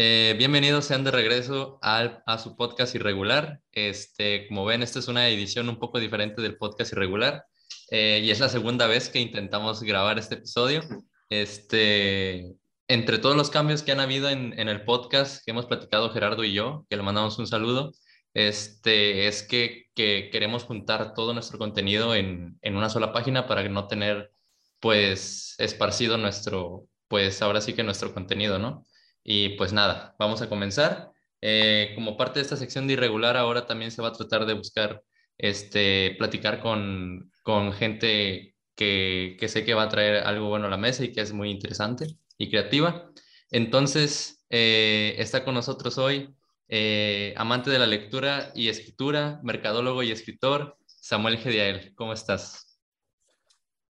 Eh, bienvenidos sean de regreso al, a su podcast irregular. Este, como ven, esta es una edición un poco diferente del podcast irregular eh, y es la segunda vez que intentamos grabar este episodio. Este, entre todos los cambios que han habido en, el podcast que hemos platicado Gerardo y yo, que le mandamos un saludo, este, es que, que queremos juntar todo nuestro contenido en, en, una sola página para no tener, pues, esparcido nuestro, pues, ahora sí que nuestro contenido, ¿no? Y pues nada, vamos a comenzar. Eh, como parte de esta sección de irregular, ahora también se va a tratar de buscar, este, platicar con, con gente que, que sé que va a traer algo bueno a la mesa y que es muy interesante y creativa. Entonces, eh, está con nosotros hoy eh, amante de la lectura y escritura, mercadólogo y escritor, Samuel Gediael. ¿Cómo estás?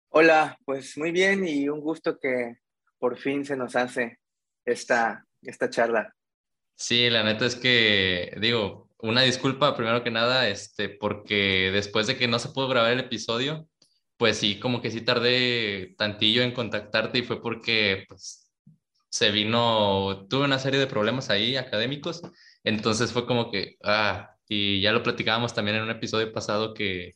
Hola, pues muy bien y un gusto que por fin se nos hace esta, esta charla. Sí, la neta es que, digo, una disculpa primero que nada, este, porque después de que no se pudo grabar el episodio, pues sí, como que sí tardé tantillo en contactarte y fue porque pues, se vino, tuve una serie de problemas ahí académicos, entonces fue como que, ah, y ya lo platicábamos también en un episodio pasado que,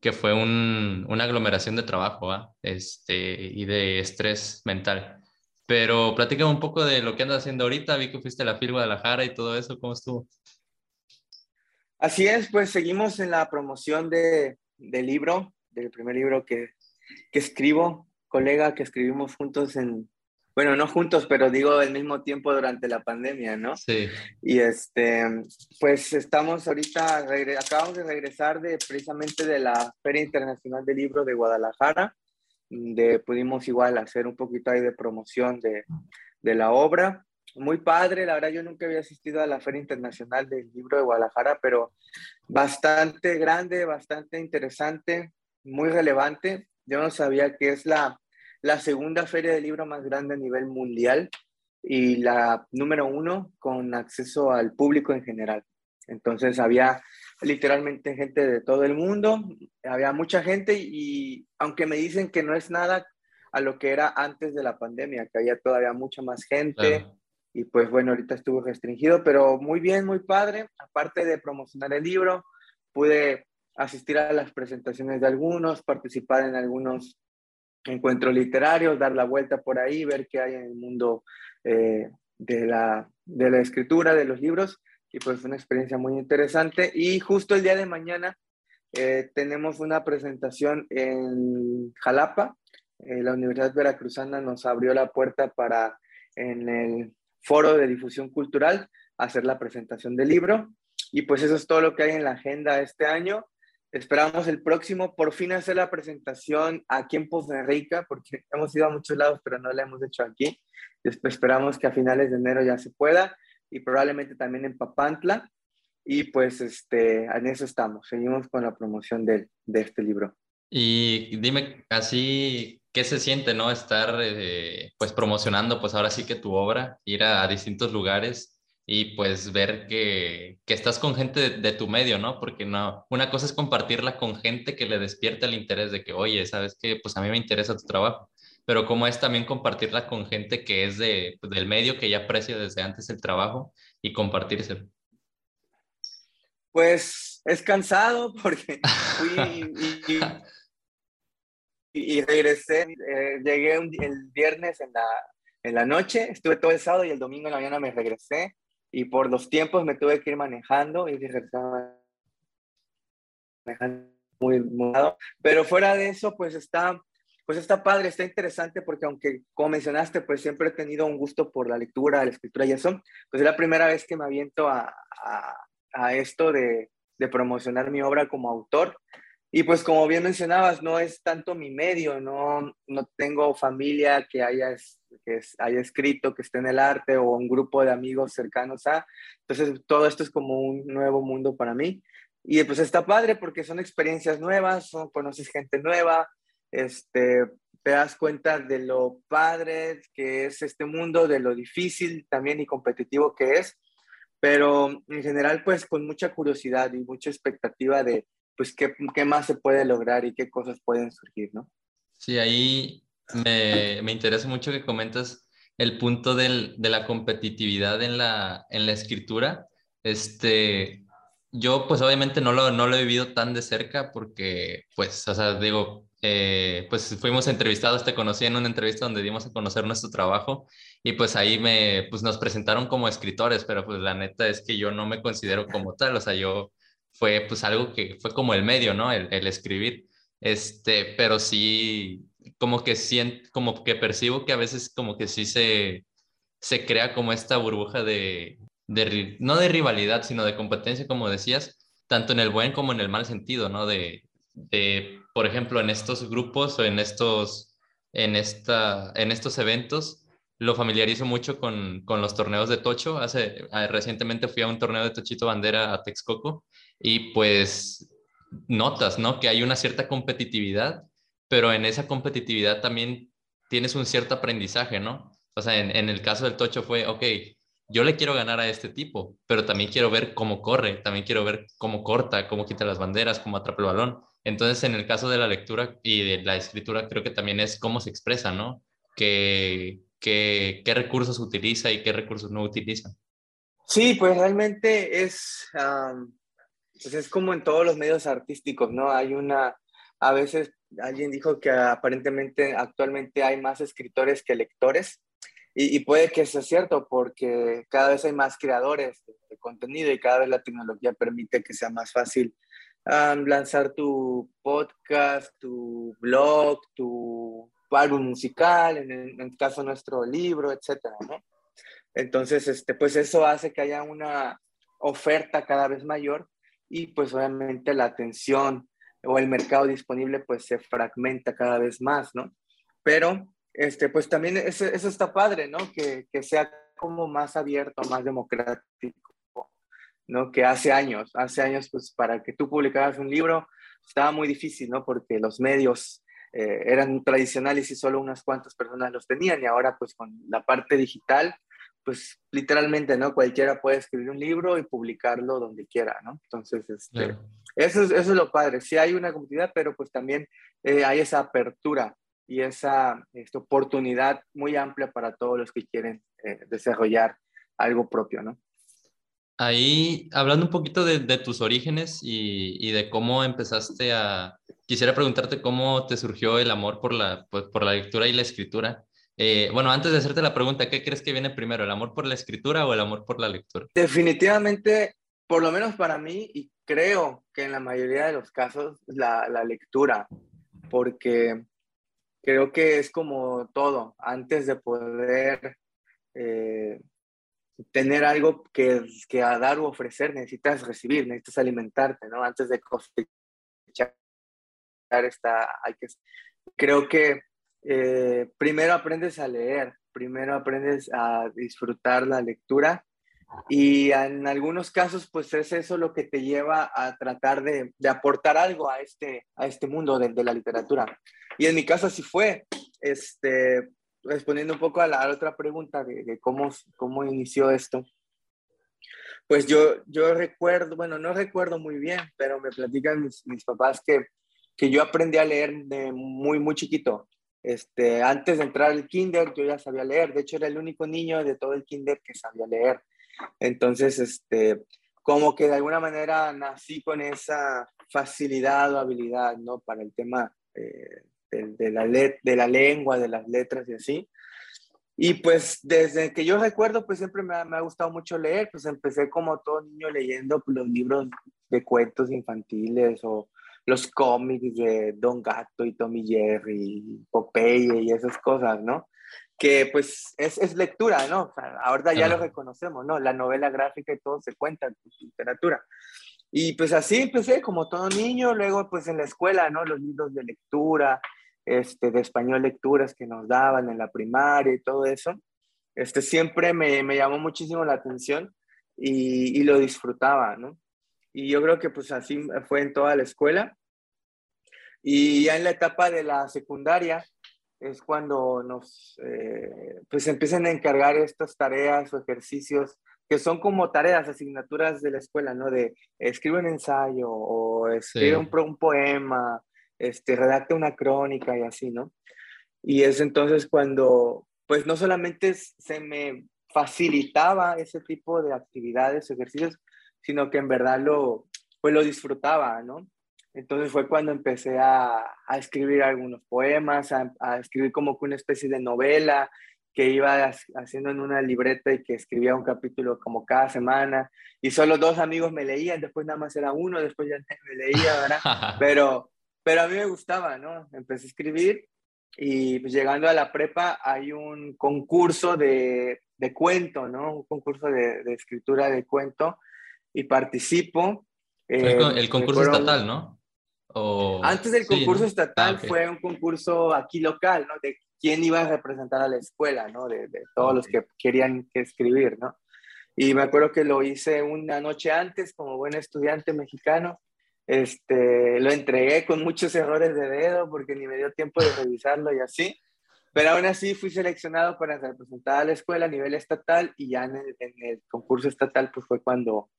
que fue un, una aglomeración de trabajo ¿ah? este, y de estrés mental. Pero platícame un poco de lo que andas haciendo ahorita, vi que fuiste a la FIL Guadalajara y todo eso, ¿cómo estuvo? Así es, pues seguimos en la promoción de, del libro del primer libro que, que escribo, colega que escribimos juntos en, bueno, no juntos, pero digo al mismo tiempo durante la pandemia, ¿no? Sí. Y este, pues estamos ahorita, acabamos de regresar de precisamente de la Feria Internacional del Libro de Guadalajara, de pudimos igual hacer un poquito ahí de promoción de, de la obra. Muy padre, la verdad yo nunca había asistido a la Feria Internacional del Libro de Guadalajara, pero bastante grande, bastante interesante muy relevante. Yo no sabía que es la, la segunda feria de libro más grande a nivel mundial y la número uno con acceso al público en general. Entonces había literalmente gente de todo el mundo, había mucha gente y aunque me dicen que no es nada a lo que era antes de la pandemia, que había todavía mucha más gente y pues bueno, ahorita estuvo restringido, pero muy bien, muy padre. Aparte de promocionar el libro, pude asistir a las presentaciones de algunos, participar en algunos encuentros literarios, dar la vuelta por ahí, ver qué hay en el mundo eh, de, la, de la escritura, de los libros, y pues fue una experiencia muy interesante. Y justo el día de mañana eh, tenemos una presentación en Jalapa. Eh, la Universidad Veracruzana nos abrió la puerta para en el foro de difusión cultural hacer la presentación del libro. Y pues eso es todo lo que hay en la agenda este año. Esperamos el próximo por fin hacer la presentación aquí en Poza Rica, porque hemos ido a muchos lados, pero no la hemos hecho aquí. Después esperamos que a finales de enero ya se pueda y probablemente también en Papantla. Y pues este, en eso estamos. Seguimos con la promoción de, de este libro. Y dime así, ¿qué se siente, no? Estar eh, pues promocionando, pues ahora sí que tu obra, ir a, a distintos lugares y pues ver que, que estás con gente de, de, tu medio, ¿no? Porque no, una cosa es compartirla con gente que le despierte el interés de que, oye, sabes que pues a mí me interesa tu trabajo, pero como es también compartirla con gente que es de, pues, del medio, que ya aprecia desde antes el trabajo y compartírselo. Pues es cansado porque fui y, y, y regresé, eh, llegué un, el viernes en la, en la noche, estuve todo el sábado y el domingo en la mañana me regresé y por los tiempos me tuve que ir manejando y manejando muy, muy pero fuera de eso pues está pues está padre, está interesante porque aunque como mencionaste pues siempre he tenido un gusto por la lectura, la escritura y eso, pues es la primera vez que me aviento a, a, a esto de, de promocionar mi obra como autor y pues como bien mencionabas, no es tanto mi medio, no, no tengo familia que haya, que haya escrito, que esté en el arte o un grupo de amigos cercanos a. Entonces todo esto es como un nuevo mundo para mí. Y pues está padre porque son experiencias nuevas, son, conoces gente nueva, este, te das cuenta de lo padre que es este mundo, de lo difícil también y competitivo que es pero en general pues con mucha curiosidad y mucha expectativa de pues qué, qué más se puede lograr y qué cosas pueden surgir, ¿no? Sí, ahí me, me interesa mucho que comentas el punto del, de la competitividad en la, en la escritura. Este, yo pues obviamente no lo, no lo he vivido tan de cerca porque pues, o sea, digo, eh, pues fuimos entrevistados, te conocí en una entrevista donde dimos a conocer nuestro trabajo y pues ahí me, pues nos presentaron como escritores, pero pues la neta es que yo no me considero como tal, o sea, yo fue pues algo que fue como el medio, ¿no? El, el escribir, este, pero sí, como que siento, como que percibo que a veces como que sí se, se crea como esta burbuja de, de, no de rivalidad, sino de competencia, como decías, tanto en el buen como en el mal sentido, ¿no? De, de por ejemplo, en estos grupos o en estos, en esta, en estos eventos, lo familiarizo mucho con, con los torneos de tocho. Hace, ah, recientemente fui a un torneo de tochito bandera a Texcoco y pues notas, ¿no? Que hay una cierta competitividad pero en esa competitividad también tienes un cierto aprendizaje, ¿no? O sea, en, el caso del Tocho fue, ok, yo le quiero ganar a este tipo, pero también quiero ver cómo corre, también quiero ver cómo corta, cómo quita las banderas, cómo atrapa el balón. Entonces, en el caso de la lectura y de la escritura, creo que también es cómo se expresa, ¿no? ¿Qué, qué, qué recursos utiliza y qué recursos no utiliza? Sí, pues realmente es, pues es como en todos los medios artísticos, ¿no? Hay una, a veces alguien dijo que aparentemente actualmente hay más escritores que lectores. Y, puede que sea cierto porque cada vez hay más creadores de, contenido y cada vez la tecnología permite que sea más fácil lanzar tu podcast, tu blog, tu álbum musical, en el, en el, caso nuestro libro, etcétera, ¿no? Entonces, este, pues eso hace que haya una oferta cada vez mayor y pues obviamente la atención o el mercado disponible pues se fragmenta cada vez más, ¿no? Pero, este, pues también eso, eso está padre, ¿no? Que, que, sea como más abierto, más democrático, ¿no? Que hace años, hace años pues para que tú publicaras un libro estaba muy difícil, ¿no? Porque los medios eh, eran tradicionales y solo unas cuantas personas los tenían y ahora pues con la parte digital pues literalmente, ¿no? Cualquiera puede escribir un libro y publicarlo donde quiera, ¿no? Entonces, este, eso, es, eso es lo padre. Sí hay una comunidad, pero pues también eh, hay esa apertura y esa esta oportunidad muy amplia para todos los que quieren eh, desarrollar algo propio, ¿no? Ahí, hablando un poquito de, de tus orígenes y, y, de cómo empezaste a... Quisiera preguntarte cómo te surgió el amor por la, pues, por la lectura y la escritura. Eh, bueno, antes de hacerte la pregunta, ¿qué crees que viene primero, el amor por la escritura o el amor por la lectura? Definitivamente, por lo menos para mí, y creo que en la mayoría de los casos, la, la lectura, porque creo que es como todo, antes de poder eh, tener algo que, que a dar o ofrecer, necesitas recibir, necesitas alimentarte, ¿no? Antes de cosechar esta, hay que, creo que eh, primero aprendes a leer, primero aprendes a disfrutar la lectura y en algunos casos pues es eso lo que te lleva a tratar de, aportar algo a este, a este mundo de, la literatura. Y en mi caso así fue, este, respondiendo un poco a la, otra pregunta de, cómo, cómo inició esto. Pues yo, yo recuerdo, bueno, no recuerdo muy bien, pero me platican mis, mis papás que, que yo aprendí a leer muy, muy chiquito. Este, antes de entrar al kinder yo ya sabía leer, de hecho era el único niño de todo el kinder que sabía leer. Entonces, este, como que de alguna manera nací con esa facilidad o habilidad, ¿no? Para el tema eh, de, de, la de la lengua, de las letras y así. Y pues desde que yo recuerdo, pues siempre me ha, me ha, gustado mucho leer, pues empecé como todo niño leyendo los libros de cuentos infantiles o los cómics de Don Gato y Tommy Jerry, Popeye y esas cosas, ¿no? Que pues es, es lectura, ¿no? O sea, ahora ya lo reconocemos, ¿no? La novela gráfica y todo se cuenta en literatura. Y pues así empecé como todo niño, luego pues en la escuela, ¿no? Los libros de lectura, este, de español lecturas que nos daban en la primaria y todo eso, este, siempre me, me llamó muchísimo la atención y, y lo disfrutaba, ¿no? Y yo creo que pues así fue en toda la escuela. Y ya en la etapa de la secundaria es cuando nos eh, pues empiezan a encargar estas tareas o ejercicios que son como tareas, asignaturas de la escuela, ¿no? De escribe un ensayo o escribe un, un, poema, este, redacta una crónica y así, ¿no? Y es entonces cuando, pues no solamente se me facilitaba ese tipo de actividades, ejercicios, sino que en verdad lo, pues lo disfrutaba, ¿no? Entonces fue cuando empecé a, a escribir algunos poemas, a, a, escribir como que una especie de novela que iba haciendo en una libreta y que escribía un capítulo como cada semana. Y solo dos amigos me leían, después nada más era uno, después ya me leía, ¿verdad? Pero, pero a mí me gustaba, ¿no? Empecé a escribir y pues llegando a la prepa hay un concurso de, de cuento, ¿no? Un concurso de, de, escritura de cuento y participo. Eh, el, concurso estatal, ¿no? O... Antes del concurso estatal ah, fue un concurso aquí local, ¿no? De quién iba a representar a la escuela, ¿no? De, de todos los que querían que escribir, ¿no? Y me acuerdo que lo hice una noche antes como buen estudiante mexicano este, lo entregué con muchos errores de dedo porque ni me dio tiempo de revisarlo y así. Pero aún así fui seleccionado para representar a la escuela a nivel estatal y ya en el, concurso estatal pues fue cuando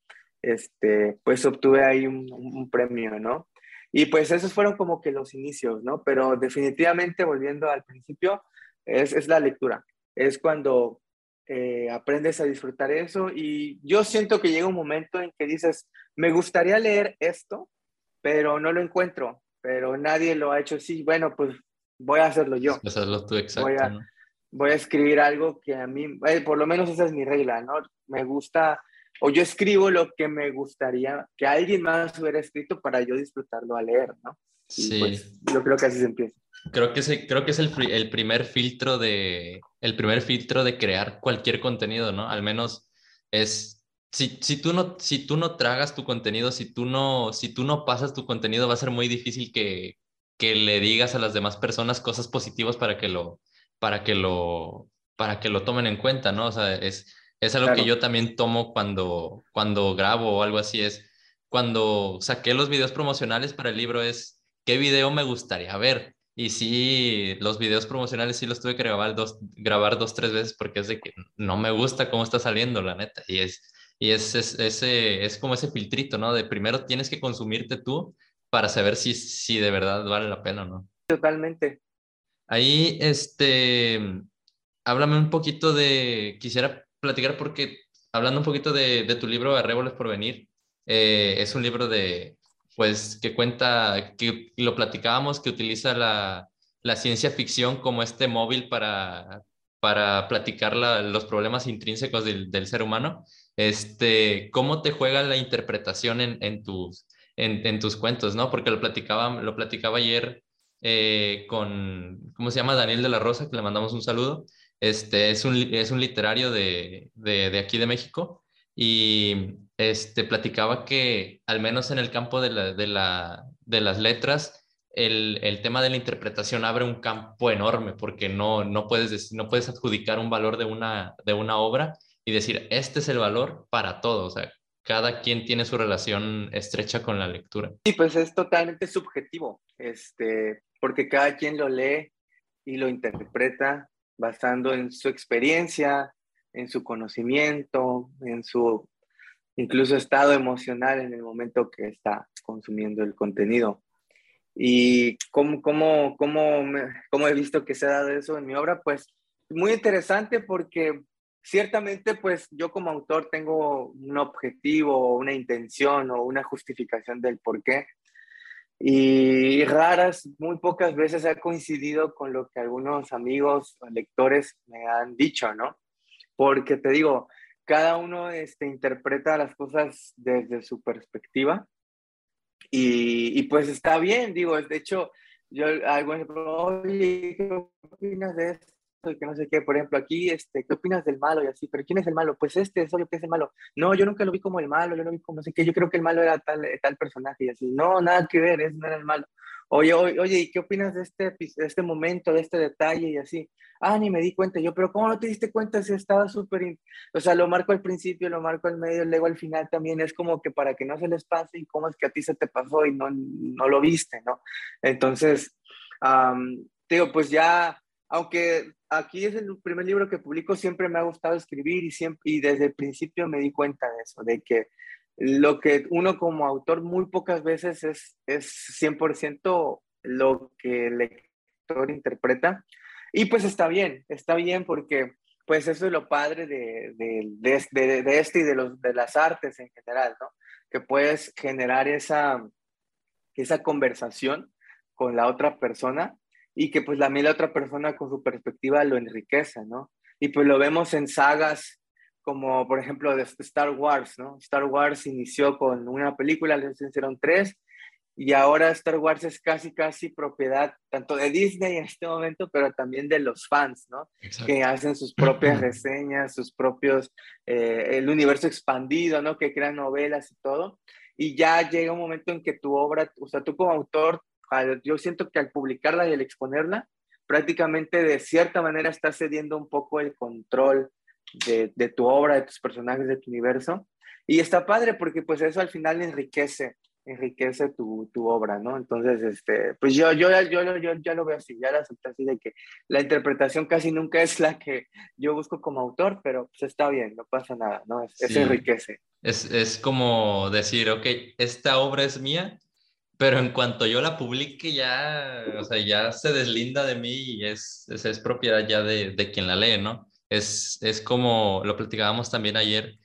este, pues obtuve ahí un, un, premio, ¿no? Y pues esos fueron como que los inicios, ¿no? Pero definitivamente volviendo al principio, es, es la lectura. Es cuando eh, aprendes a disfrutar eso y yo siento que llega un momento en que dices, me gustaría leer esto, pero no lo encuentro, pero nadie lo ha hecho así. Bueno, pues voy a hacerlo yo. Hacerlo tú, exacto. Voy a, voy a escribir algo que a mí, eh, por lo menos esa es mi regla, ¿no? Me gusta, o yo escribo lo que me gustaría que alguien más hubiera escrito para yo disfrutarlo a leer, ¿no? sí. Pues, yo creo que así se empieza. Creo que, se, creo que es el, el, primer filtro de, el primer filtro de crear cualquier contenido, ¿no? Al menos es si, si, tú no, si tú no tragas tu contenido, si tú no, si tú no pasas tu contenido, va a ser muy difícil que, que le digas a las demás personas cosas positivas para que lo, para que lo, para que lo tomen en cuenta, ¿no? O sea, es, es algo que yo también tomo cuando, cuando grabo o algo así, es cuando saqué los videos promocionales para el libro, es qué video me gustaría ver. Y sí, los videos promocionales sí los tuve que grabar dos, grabar dos, tres veces porque es de que no me gusta cómo está saliendo, la neta. Y es, y es, es, ese, es como ese filtrito, ¿no? De primero tienes que consumirte tú para saber si, si de verdad vale la pena o no. Totalmente. Ahí, este, háblame un poquito de, quisiera platicar porque, hablando un poquito de, de tu libro Arréboles por Venir, eh, es un libro de, pues, que cuenta, que lo platicábamos, que utiliza la, la ciencia ficción como este móvil para, para platicar la, los problemas intrínsecos del, del, ser humano este, ¿cómo te juega la interpretación en, en tus, en, en, tus cuentos, no? Porque lo platicaba, lo platicaba ayer eh, con, ¿cómo se llama? Daniel de la Rosa, que le mandamos un saludo. Este, es un, es un literario de, de, de aquí de México y este, platicaba que al menos en el campo de, la, de, la, de las letras, el, el, tema de la interpretación abre un campo enorme porque no, no, puedes, no puedes adjudicar un valor de una, de una obra y decir, este es el valor para todos. O sea, cada quien tiene su relación estrecha con la lectura. Sí, pues es totalmente subjetivo, este, porque cada quien lo lee y lo interpreta basando en su experiencia, en su conocimiento, en su incluso estado emocional en el momento que está consumiendo el contenido. Y cómo, cómo, cómo, cómo he visto que se ha dado eso en mi obra, pues muy interesante porque ciertamente pues yo como autor tengo un objetivo, una intención o una justificación del por qué. Y raras, muy pocas veces ha coincidido con lo que algunos amigos lectores me han dicho, ¿no? Porque te digo, cada uno este, interpreta las cosas desde su perspectiva y, pues está bien, digo, de hecho, yo algo, oye, ¿qué opinas de esto? Que no sé qué, por ejemplo, aquí, este, ¿qué opinas del malo y así? ¿Pero quién es el malo? Pues este, es obvio que es el malo. No, yo nunca lo vi como el malo, yo lo vi como no sé qué, yo creo que el malo era tal, tal personaje y así. No, nada que ver, ese no era el malo. Oye, oye, oye, ¿y qué opinas de este, de este momento, de este detalle y así? Ah, ni me di cuenta yo, pero ¿cómo no te diste cuenta si estaba súper... O sea, lo marco al principio, lo marco al medio, luego al final también es como que para que no se les pase y cómo es que a ti se te pasó y no, no lo viste, ¿no? Entonces, um, digo, pues ya, aunque aquí es el primer libro que publico, siempre me ha gustado escribir y, siempre, y desde el principio me di cuenta de eso, de que lo que uno como autor muy pocas veces es, es 100% lo que el lector interpreta. Y pues está bien, está bien porque pues eso es lo padre de, de, de, de este y de, los, de las artes en general, ¿no? Que puedes generar esa, esa conversación con la otra persona y que pues también la otra persona con su perspectiva lo enriquece, ¿no? Y pues lo vemos en sagas como por ejemplo de Star Wars, ¿no? Star Wars inició con una película, les hicieron tres, y ahora Star Wars es casi, casi propiedad tanto de Disney en este momento, pero también de los fans, ¿no? Que hacen sus propias reseñas, sus propios, eh, el universo expandido, ¿no? Que crean novelas y todo. Y ya llega un momento en que tu obra, o sea, tú como autor, yo siento que al publicarla y al exponerla, prácticamente de cierta manera estás cediendo un poco el control de, de tu obra, de tus personajes, de tu universo. Y está padre porque pues eso al final enriquece enriquece tu, tu, obra, ¿no? Entonces, este, pues yo, yo, yo, yo, ya lo veo así, ya lo acepté así de que la interpretación casi nunca es la que yo busco como autor, pero pues está bien, no pasa nada, ¿no? Es, enriquece. Es, es, como decir, ok, esta obra es mía, pero en cuanto yo la publique ya, o sea, ya se deslinda de mí y es, es, es propiedad ya de, de, quien la lee, ¿no? Es, es como lo platicábamos también ayer,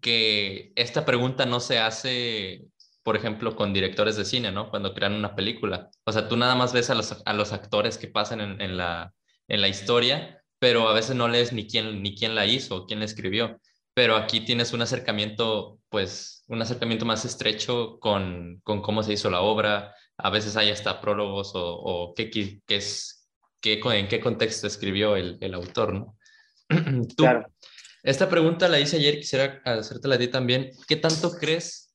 que esta pregunta no se hace por ejemplo, con directores de cine, ¿no? Cuando crean una película. O sea, tú nada más ves a los, a los actores que pasan en, en, la, en la historia, pero a veces no lees ni quién, ni quién la hizo, quién la escribió. Pero aquí tienes un acercamiento, pues, un acercamiento más estrecho con, con cómo se hizo la obra. A veces hay hasta prólogos o, o qué, qué, es, qué, en qué contexto escribió el, el autor, ¿no? Tú, claro. Esta pregunta la hice ayer, quisiera hacértela a ti también. ¿Qué tanto crees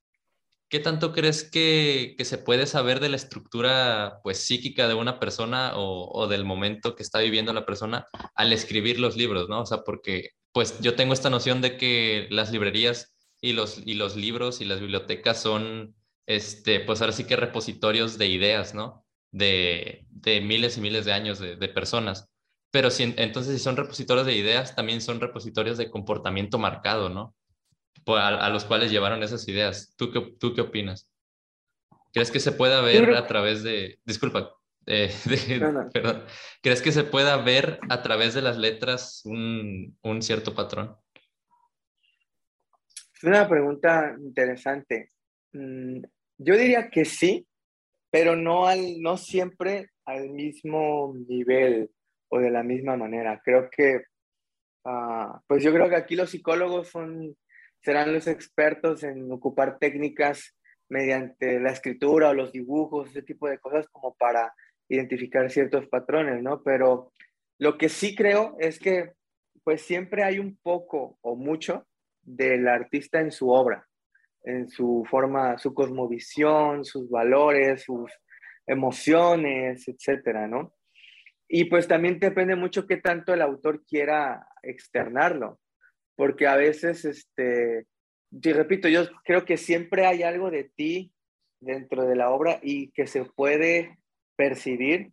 ¿Qué tanto crees que, se puede saber de la estructura pues, psíquica de una persona o, del momento que está viviendo la persona al escribir los libros, ¿no? O sea, porque pues yo tengo esta noción de que las librerías y los, y los libros y las bibliotecas son, este, pues ahora sí que repositorios de ideas, ¿no? De, miles y miles de años de, personas. Pero si, entonces si son repositorios de ideas, también son repositorios de comportamiento marcado, ¿no? a, los cuales llevaron esas ideas. ¿Tú qué, ¿Tú qué opinas? ¿Crees que se pueda ver a través de... Disculpa, Perdón. ¿Crees que se pueda ver a través de las letras un, un cierto patrón? Es una pregunta interesante. Mm, yo diría que sí, pero no, al, no siempre al mismo nivel o de la misma manera. Creo que, uh, pues yo creo que aquí los psicólogos son serán los expertos en ocupar técnicas mediante la escritura o los dibujos, ese tipo de cosas como para identificar ciertos patrones, ¿no? Pero lo que sí creo es que pues siempre hay un poco o mucho del artista en su obra, en su forma, su cosmovisión, sus valores, sus emociones, etcétera, ¿no? Y pues también depende mucho qué tanto el autor quiera externarlo porque a veces, este, y repito, yo creo que siempre hay algo de ti dentro de la obra y que se puede percibir,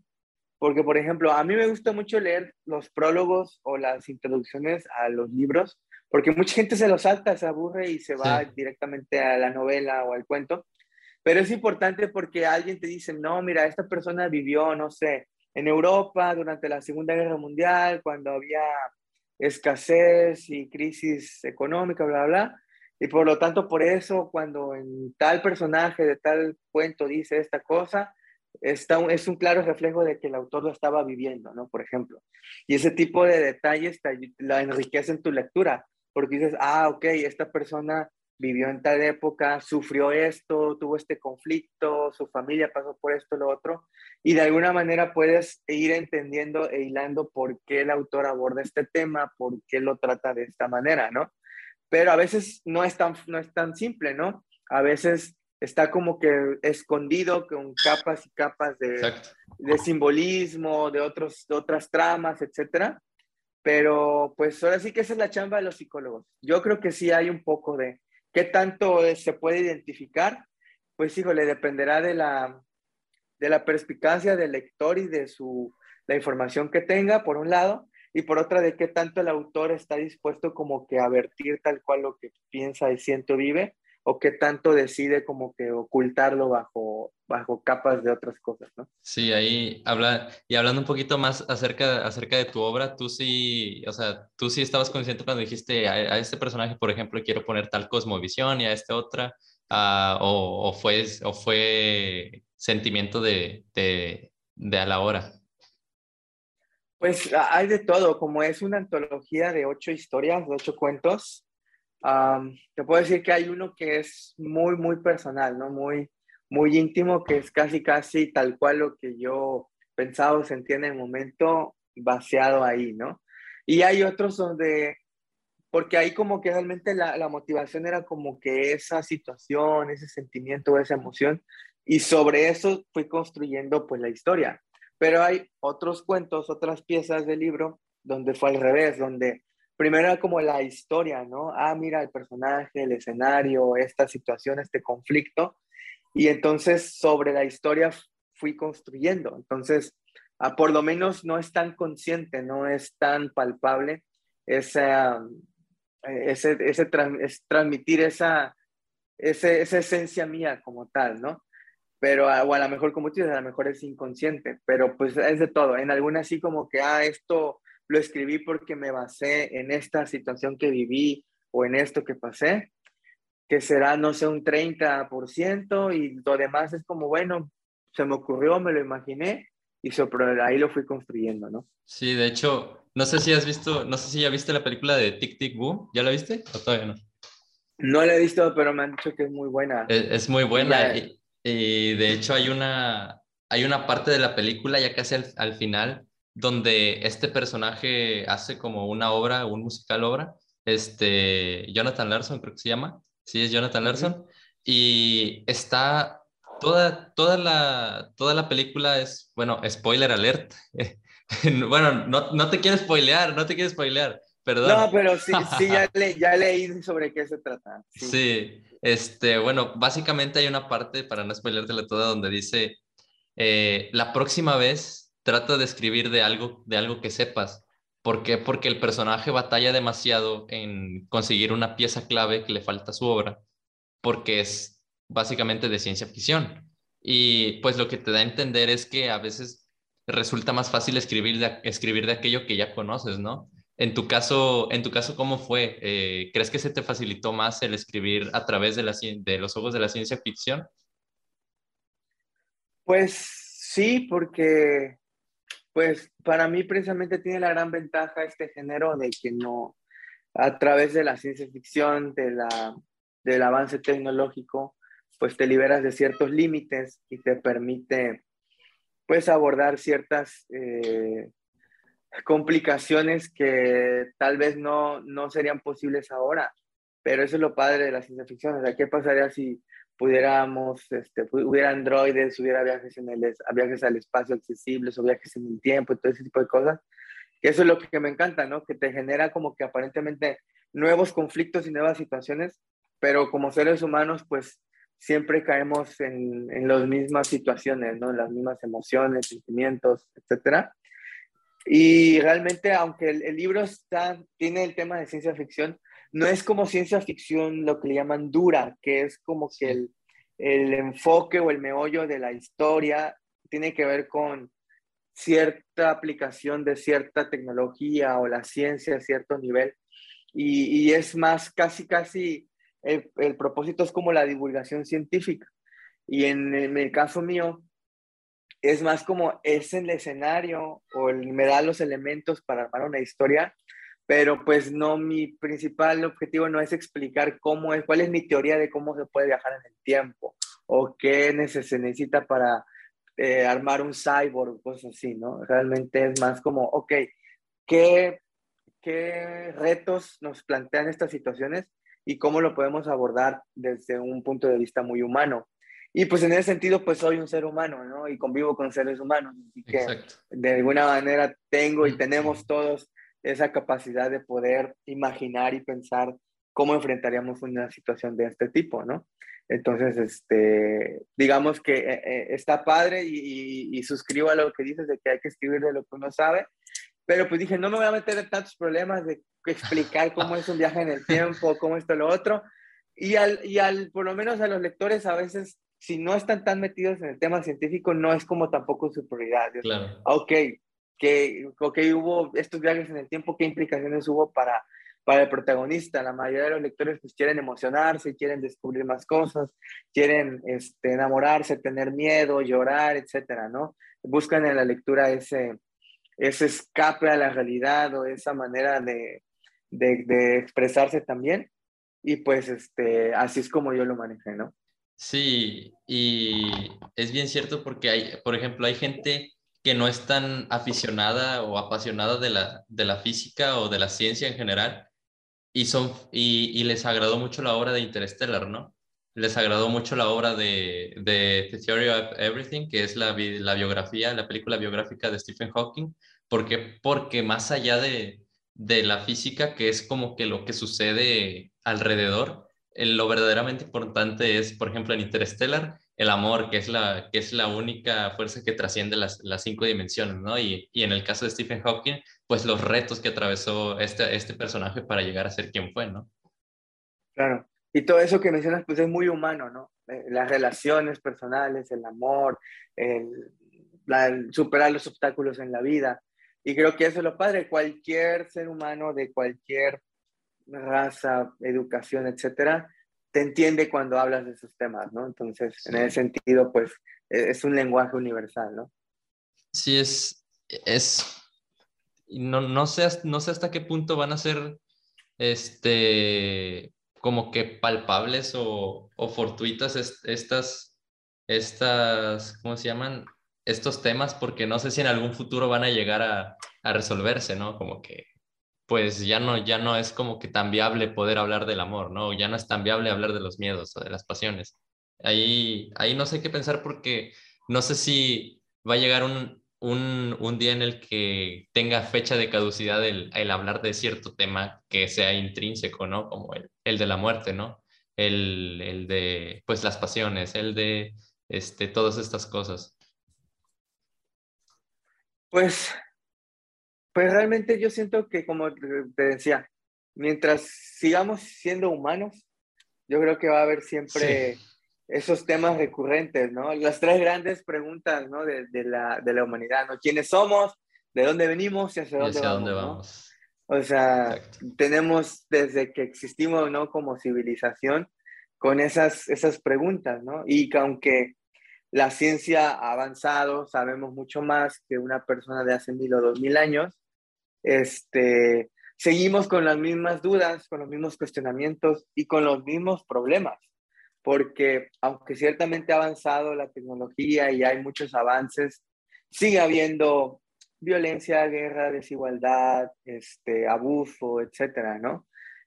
porque por ejemplo, a mí me gusta mucho leer los prólogos o las introducciones a los libros, porque mucha gente se los salta, se aburre y se va directamente a la novela o al cuento, pero es importante porque alguien te dice, no, mira, esta persona vivió, no sé, en Europa durante la Segunda Guerra Mundial, cuando había escasez y crisis económica, bla, bla. Y por lo tanto, por eso, cuando en tal personaje de tal cuento dice esta cosa, está es un claro reflejo de que el autor lo estaba viviendo, ¿no? Por ejemplo. Y ese tipo de detalles te, la enriquecen tu lectura, porque dices, ah, ok, esta persona vivió en tal época, sufrió esto, tuvo este conflicto, su familia pasó por esto, lo otro, y de alguna manera puedes ir entendiendo e hilando por qué el autor aborda este tema, por qué lo trata de esta manera, ¿no? Pero a veces no es tan, no es tan simple, ¿no? A veces está como que escondido con capas y capas de, de simbolismo, de, otros, de otras tramas, etcétera. Pero pues ahora sí que esa es la chamba de los psicólogos. Yo creo que sí hay un poco de, ¿Qué tanto se puede identificar? Pues híjole, dependerá de la, de la perspicacia del lector y de su, la información que tenga, por un lado, y por otra de qué tanto el autor está dispuesto como que a vertir tal cual lo que piensa y siente vive, o qué tanto decide como que ocultarlo bajo, bajo capas de otras cosas, ¿no? Sí, ahí habla, y hablando un poquito más acerca, acerca de tu obra, tú sí, o sea, tú sí estabas consciente cuando dijiste a, este personaje, por ejemplo, quiero poner tal cosmovisión y a este otra, uh, o, o, fue, o fue sentimiento de, de, de a la hora. Pues hay de todo, como es una antología de ocho historias, de ocho cuentos, te puedo decir que hay uno que es muy, muy personal, ¿no? Muy, muy íntimo, que es casi, casi tal cual lo que yo pensaba o sentía en el momento, vaciado ahí, ¿no? Y hay otros donde, porque ahí como que realmente la, la motivación era como que esa situación, ese sentimiento, esa emoción, y sobre eso fui construyendo pues la historia. Pero hay otros cuentos, otras piezas del libro donde fue al revés, donde primero era como la historia, ¿no? Ah, mira el personaje, el escenario, esta situación, este conflicto. Y entonces sobre la historia fui construyendo. Entonces, ah, por lo menos no es tan consciente, no es tan palpable esa, ese, ese es transmitir esa, ese, esa esencia mía como tal, ¿no? Pero, ah, o a lo mejor como tú dices, a lo mejor es inconsciente, pero pues es de todo. En alguna así como que, ah, esto lo escribí porque me basé en esta situación que viví o en esto que pasé, que será, no sé, un 30% y lo demás es como, bueno, se me ocurrió, me lo imaginé y sobre ahí lo fui construyendo, ¿no? Sí, de hecho, no sé si has visto, no sé si ya viste la película de Tic Tic Boom, ¿ya la viste o todavía no? No la he visto, pero me han dicho que es muy buena. Es, muy buena y, de hecho hay una, hay una parte de la película ya casi al, al final donde este personaje hace como una obra, un musical obra, este, Jonathan Larson creo que se llama, sí es Jonathan Larson, y está toda, toda, la, toda la película es, bueno, spoiler alert, bueno, no, no, te quiero spoilear, no te quiero spoilear, perdón. No, pero sí, sí ya, ya leí sobre qué se trata. Sí. sí. este, bueno, básicamente hay una parte, para no spoileártela toda, donde dice, eh, la próxima vez trata de escribir de algo, de algo que sepas. ¿Por qué? Porque el personaje batalla demasiado en conseguir una pieza clave que le falta a su obra, porque es básicamente de ciencia ficción. Y pues lo que te da a entender es que a veces resulta más fácil escribir de, escribir de aquello que ya conoces, ¿no? En tu caso, en tu caso ¿cómo fue? Eh, ¿Crees que se te facilitó más el escribir a través de, la, de los ojos de la ciencia ficción? Pues sí, porque pues para mí precisamente tiene la gran ventaja este género de que no, a través de la ciencia ficción, de del avance tecnológico, pues te liberas de ciertos límites y te permite pues abordar ciertas eh, complicaciones que tal vez no, no serían posibles ahora. Pero eso es lo padre de la ciencia ficción. O sea, ¿qué pasaría si pudiéramos, este, hubiera androides, hubiera viajes, en el, viajes al espacio accesibles o viajes en el tiempo y todo ese tipo de cosas. Que eso es lo que me encanta, ¿no? Que te genera como que aparentemente nuevos conflictos y nuevas situaciones, pero como seres humanos, pues siempre caemos en, en las mismas situaciones, ¿no? En las mismas emociones, sentimientos, etcétera. Y realmente, aunque el, el, libro está, tiene el tema de ciencia ficción, no es como ciencia ficción lo que le llaman dura, que es como que el, el enfoque o el meollo de la historia tiene que ver con cierta aplicación de cierta tecnología o la ciencia a cierto nivel. Y, y es más, casi, casi, el, el, propósito es como la divulgación científica. Y en, en, el caso mío, es más como es el escenario o el, me da los elementos para armar una historia pero pues no, mi principal objetivo no es explicar cómo es, cuál es mi teoría de cómo se puede viajar en el tiempo o qué se necesita para eh, armar un cyborg o cosas así, ¿no? Realmente es más como, ok, ¿qué, ¿qué retos nos plantean estas situaciones y cómo lo podemos abordar desde un punto de vista muy humano? Y pues en ese sentido, pues soy un ser humano, ¿no? Y convivo con seres humanos, así que de alguna manera tengo y tenemos todos esa capacidad de poder imaginar y pensar cómo enfrentaríamos una situación de este tipo, ¿no? Entonces, este, digamos que eh, eh, está padre y, y, suscribo a lo que dices de que hay que escribir de lo que uno sabe pero pues dije, no me voy a meter en tantos problemas de explicar cómo es un viaje en el tiempo, cómo esto, lo otro. Y al, y al, por lo menos a los lectores a veces, si no están tan metidos en el tema científico, no es como tampoco su prioridad. Claro. Ok, que okay, hubo estos viajes en el tiempo, ¿qué implicaciones hubo para, para el protagonista? La mayoría de los lectores pues quieren emocionarse, quieren descubrir más cosas, quieren este, enamorarse, tener miedo, llorar, etcétera, ¿no? Buscan en la lectura ese, ese escape a la realidad o esa manera de, de, de expresarse también. Y pues este, así es como yo lo manejé, ¿no? Sí, y es bien cierto porque hay, por ejemplo, hay gente que no es tan aficionada o apasionada de la, de la física o de la ciencia en general y, son, y, les agradó mucho la obra de Interstellar, ¿no? Les agradó mucho la obra de, The Theory of Everything, que es la, la biografía, la película biográfica de Stephen Hawking, porque, porque más allá de, de la física, que es como que lo que sucede alrededor, lo verdaderamente importante es, por ejemplo, en Interstellar, el amor, que es la, que es la única fuerza que trasciende las, las cinco dimensiones, ¿no? Y, y, en el caso de Stephen Hawking, pues los retos que atravesó este, este personaje para llegar a ser quien fue, ¿no? Claro, y todo eso que mencionas, pues es muy humano, ¿no? Eh, las relaciones personales, el amor, el, superar los obstáculos en la vida. Y creo que eso es lo padre, cualquier ser humano de cualquier raza, educación, etcétera, te entiende cuando hablas de esos temas, ¿no? Entonces, en ese sentido, pues e, es un lenguaje universal, ¿no? Sí, es, es, no, no, sé, no sé hasta qué punto van a ser, este, como que palpables o, o fortuitas estas, estas, ¿cómo se llaman? Estos temas, porque no sé si en algún futuro van a llegar a, a resolverse, ¿no? Como que pues ya no, ya no es como que tan viable poder hablar del amor, ¿no? Ya no es tan viable hablar de los miedos o de las pasiones. Ahí, ahí no sé qué pensar porque no sé si va a llegar un, un, un día en el que tenga fecha de caducidad el, el, hablar de cierto tema que sea intrínseco, ¿no? Como el, el de la muerte, ¿no? El, el, de, pues, las pasiones, el de, este, todas estas cosas. Pues pues realmente yo siento que, como te decía, mientras sigamos siendo humanos, yo creo que va a haber siempre esos temas recurrentes, ¿no? Las tres grandes preguntas, ¿no? De, de, la, de la, humanidad, ¿no? ¿Quiénes somos? ¿De dónde venimos? ¿Y hacia dónde, hacia vamos, dónde vamos? ¿no? O sea, Exacto. tenemos desde que existimos, ¿no? Como civilización, con esas, esas preguntas, ¿no? Y que aunque la ciencia ha avanzado, sabemos mucho más que una persona de hace mil o dos mil años, este, seguimos con las mismas dudas, con los mismos cuestionamientos y con los mismos problemas, porque aunque ciertamente ha avanzado la tecnología y hay muchos avances, sigue habiendo violencia, guerra, desigualdad, este, abuso, etcétera, ¿no?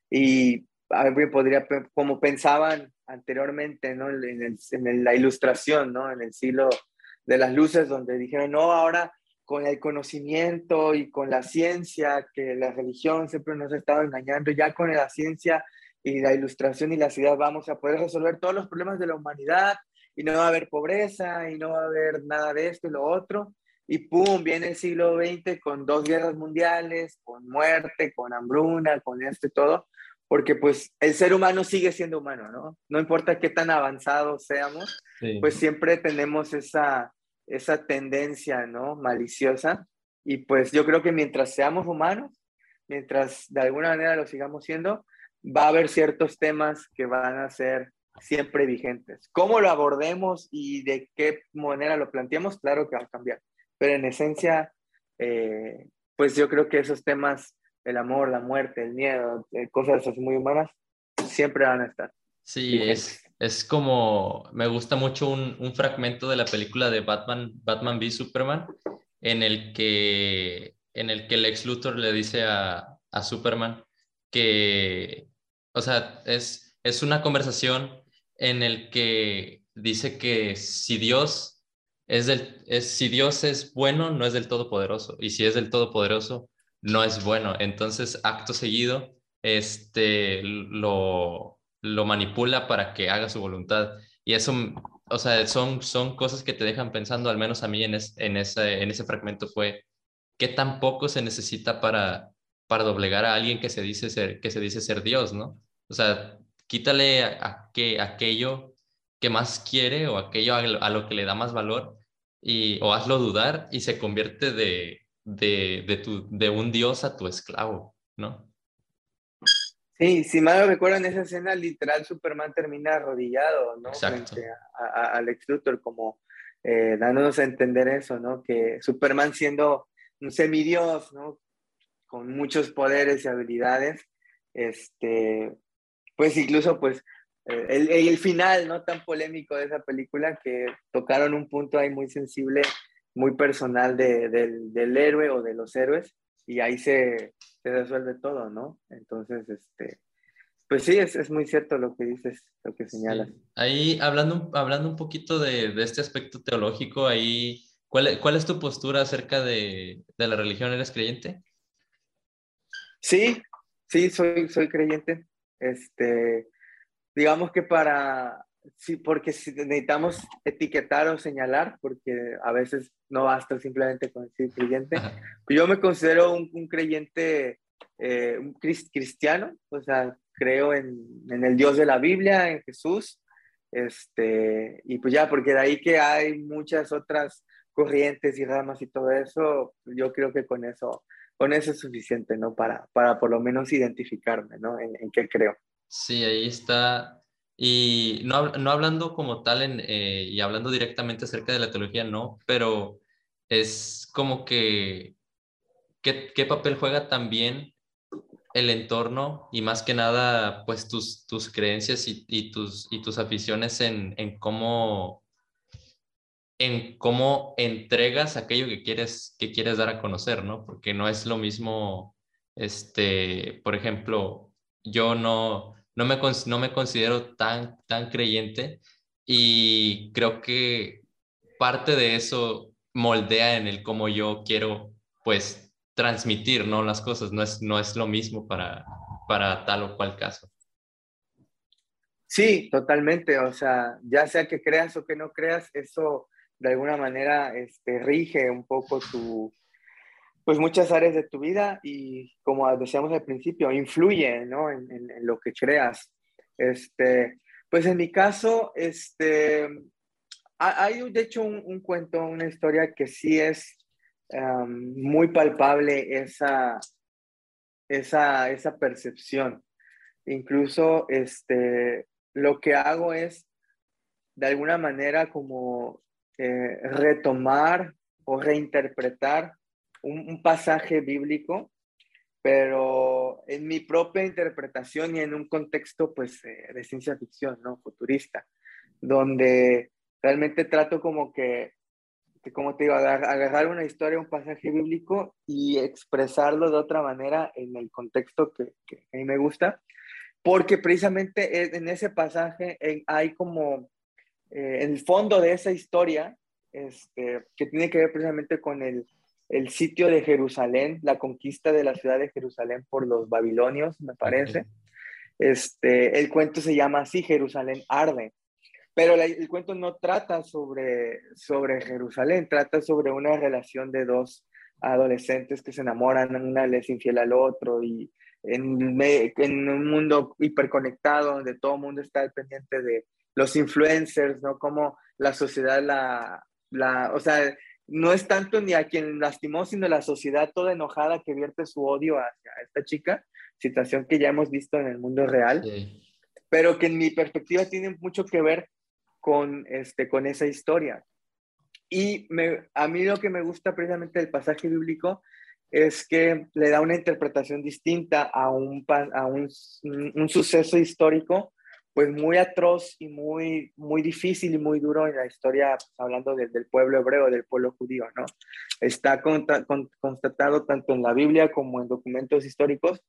Y alguien podría, como pensaban anteriormente, ¿no? En, el, en la ilustración, ¿no? En el siglo de las luces, donde dijeron, no, ahora con el conocimiento y con la ciencia, que la religión siempre nos ha estado engañando, ya con la ciencia y la ilustración y la ciudad vamos a poder resolver todos los problemas de la humanidad y no va a haber pobreza y no va a haber nada de esto y lo otro. Y pum, viene el siglo XX con dos guerras mundiales, con muerte, con hambruna, con esto y todo, porque pues el ser humano sigue siendo humano, ¿no? No importa qué tan avanzados seamos, sí. pues siempre tenemos esa, esa tendencia, ¿no? Maliciosa. Y pues yo creo que mientras seamos humanos, mientras de alguna manera lo sigamos siendo, va a haber ciertos temas que van a ser siempre vigentes. ¿Cómo lo abordemos y de qué manera lo planteamos? Claro que va a cambiar. Pero en esencia, eh, pues yo creo que esos temas, el amor, la muerte, el miedo, eh, cosas así muy humanas, siempre van a estar. Sí, es, es como, me gusta mucho un, un, fragmento de la película de Batman, Batman v Superman, en el que, en el que Lex Luthor le dice a, a Superman que, o sea, es, es una conversación en el que dice que si Dios es del, es, si Dios es bueno, no es del todopoderoso, y si es del todopoderoso, no es bueno. Entonces, acto seguido, este, lo, lo manipula para que haga su voluntad. Y eso, o sea, son, son cosas que te dejan pensando, al menos a mí en, es, en, ese, en ese fragmento fue, qué tan poco se necesita para, para doblegar a alguien que se dice ser, que se dice ser Dios, ¿no? O sea, quítale a, que, aquello que más quiere o aquello a, lo que le da más valor y, o hazlo dudar y se convierte de, de, de, tu, de un Dios a tu esclavo, ¿no? Sí, si mal no recuerdo en esa escena, literal Superman termina arrodillado, ¿no? Frente a, a, Lex Luthor, como eh, dándonos a entender eso, ¿no? Que Superman siendo un semidios, ¿no? Con muchos poderes y habilidades, este, pues incluso, pues, eh, el, el, final, ¿no? Tan polémico de esa película que tocaron un punto ahí muy sensible, muy personal de, del, del héroe o de los héroes, y ahí se, se resuelve todo, ¿no? Entonces, este, pues sí, es, es, muy cierto lo que dices, lo que señalas. Ahí, hablando, hablando un poquito de, de, este aspecto teológico, ahí, ¿cuál, ¿cuál es tu postura acerca de, de, la religión? ¿Eres creyente? Sí, sí, soy, soy creyente. Este, digamos que para, sí, porque necesitamos etiquetar o señalar, porque a veces no basta simplemente con decir creyente. Yo me considero un, un creyente, eh, un cristiano, o sea, creo en, en, el Dios de la Biblia, en Jesús, este, y pues ya, porque de ahí que hay muchas otras corrientes y ramas y todo eso, yo creo que con eso, con eso es suficiente, ¿no? Para, para por lo menos identificarme, ¿no? En, en qué creo. Sí, ahí está y no, no hablando como tal eh, y hablando directamente acerca de la teología, no, pero es como que qué, qué papel juega también el entorno y más que nada, pues tus, tus creencias y, y tus, y tus aficiones en, en, cómo, en cómo entregas aquello que quieres, que quieres dar a conocer, ¿no? Porque no es lo mismo, este, por ejemplo, yo no, no me, no me considero tan, tan creyente y creo que parte de eso moldea en el cómo yo quiero, pues, transmitir, ¿no? Las cosas, no es, no es lo mismo para, para tal o cual caso. Sí, totalmente, o sea, ya sea que creas o que no creas, eso de alguna manera este, rige un poco tu, pues muchas áreas de tu vida y como decíamos al principio, influye ¿no? en, lo que creas. Este, pues en mi caso, este, hay de hecho un, cuento, una historia que sí es muy palpable esa, esa, esa percepción. Incluso este, lo que hago es de alguna manera como eh, retomar o reinterpretar un, pasaje bíblico, pero en mi propia interpretación y en un contexto pues eh, de ciencia ficción, ¿no? Futurista, donde realmente trato como que, como te digo, agarrar una historia, un pasaje bíblico y expresarlo de otra manera en el contexto que, que a mí me gusta, porque precisamente en ese pasaje hay como eh, el fondo de esa historia, este, que tiene que ver precisamente con el, el sitio de Jerusalén, la conquista de la ciudad de Jerusalén por los babilonios, me parece. Este, el cuento se llama así, Jerusalén arde. Pero el cuento no trata sobre, sobre Jerusalén, trata sobre una relación de dos adolescentes que se enamoran, una les infiel al otro y en, en un mundo hiperconectado donde todo el mundo está pendiente de los influencers, ¿no? Como la sociedad la, la, o sea, no es tanto ni a quien lastimó, sino la sociedad toda enojada que vierte su odio hacia esta chica, situación que ya hemos visto en el mundo real, pero que en mi perspectiva tiene mucho que ver con, este, con esa historia. Y me, a mí lo que me gusta precisamente del pasaje bíblico es que le da una interpretación distinta a un, a un, un suceso histórico pues muy atroz y muy, muy difícil y muy duro en la historia, pues, hablando del pueblo hebreo, del pueblo judío, ¿no? Está constatado tanto en la Biblia como en documentos históricos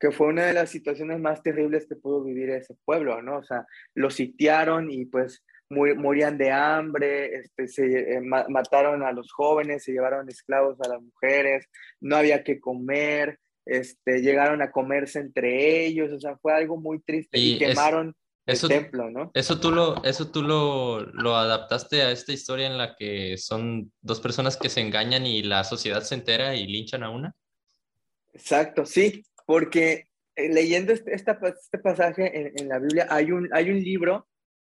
que fue una de las situaciones más terribles que pudo vivir ese pueblo, ¿no? O sea, lo sitiaron y pues morían de hambre, este, se eh, mataron a los jóvenes, se llevaron esclavos a las mujeres, no había que comer, este, llegaron a comerse entre ellos, o sea, fue algo muy triste y, quemaron eso, templo, ¿no? Eso tú, lo, eso tú lo, lo adaptaste a esta historia en la que son dos personas que se engañan y la sociedad se entera y linchan a una. Exacto, sí, porque eh, leyendo este, este pasaje en, en, la Biblia hay un, hay un libro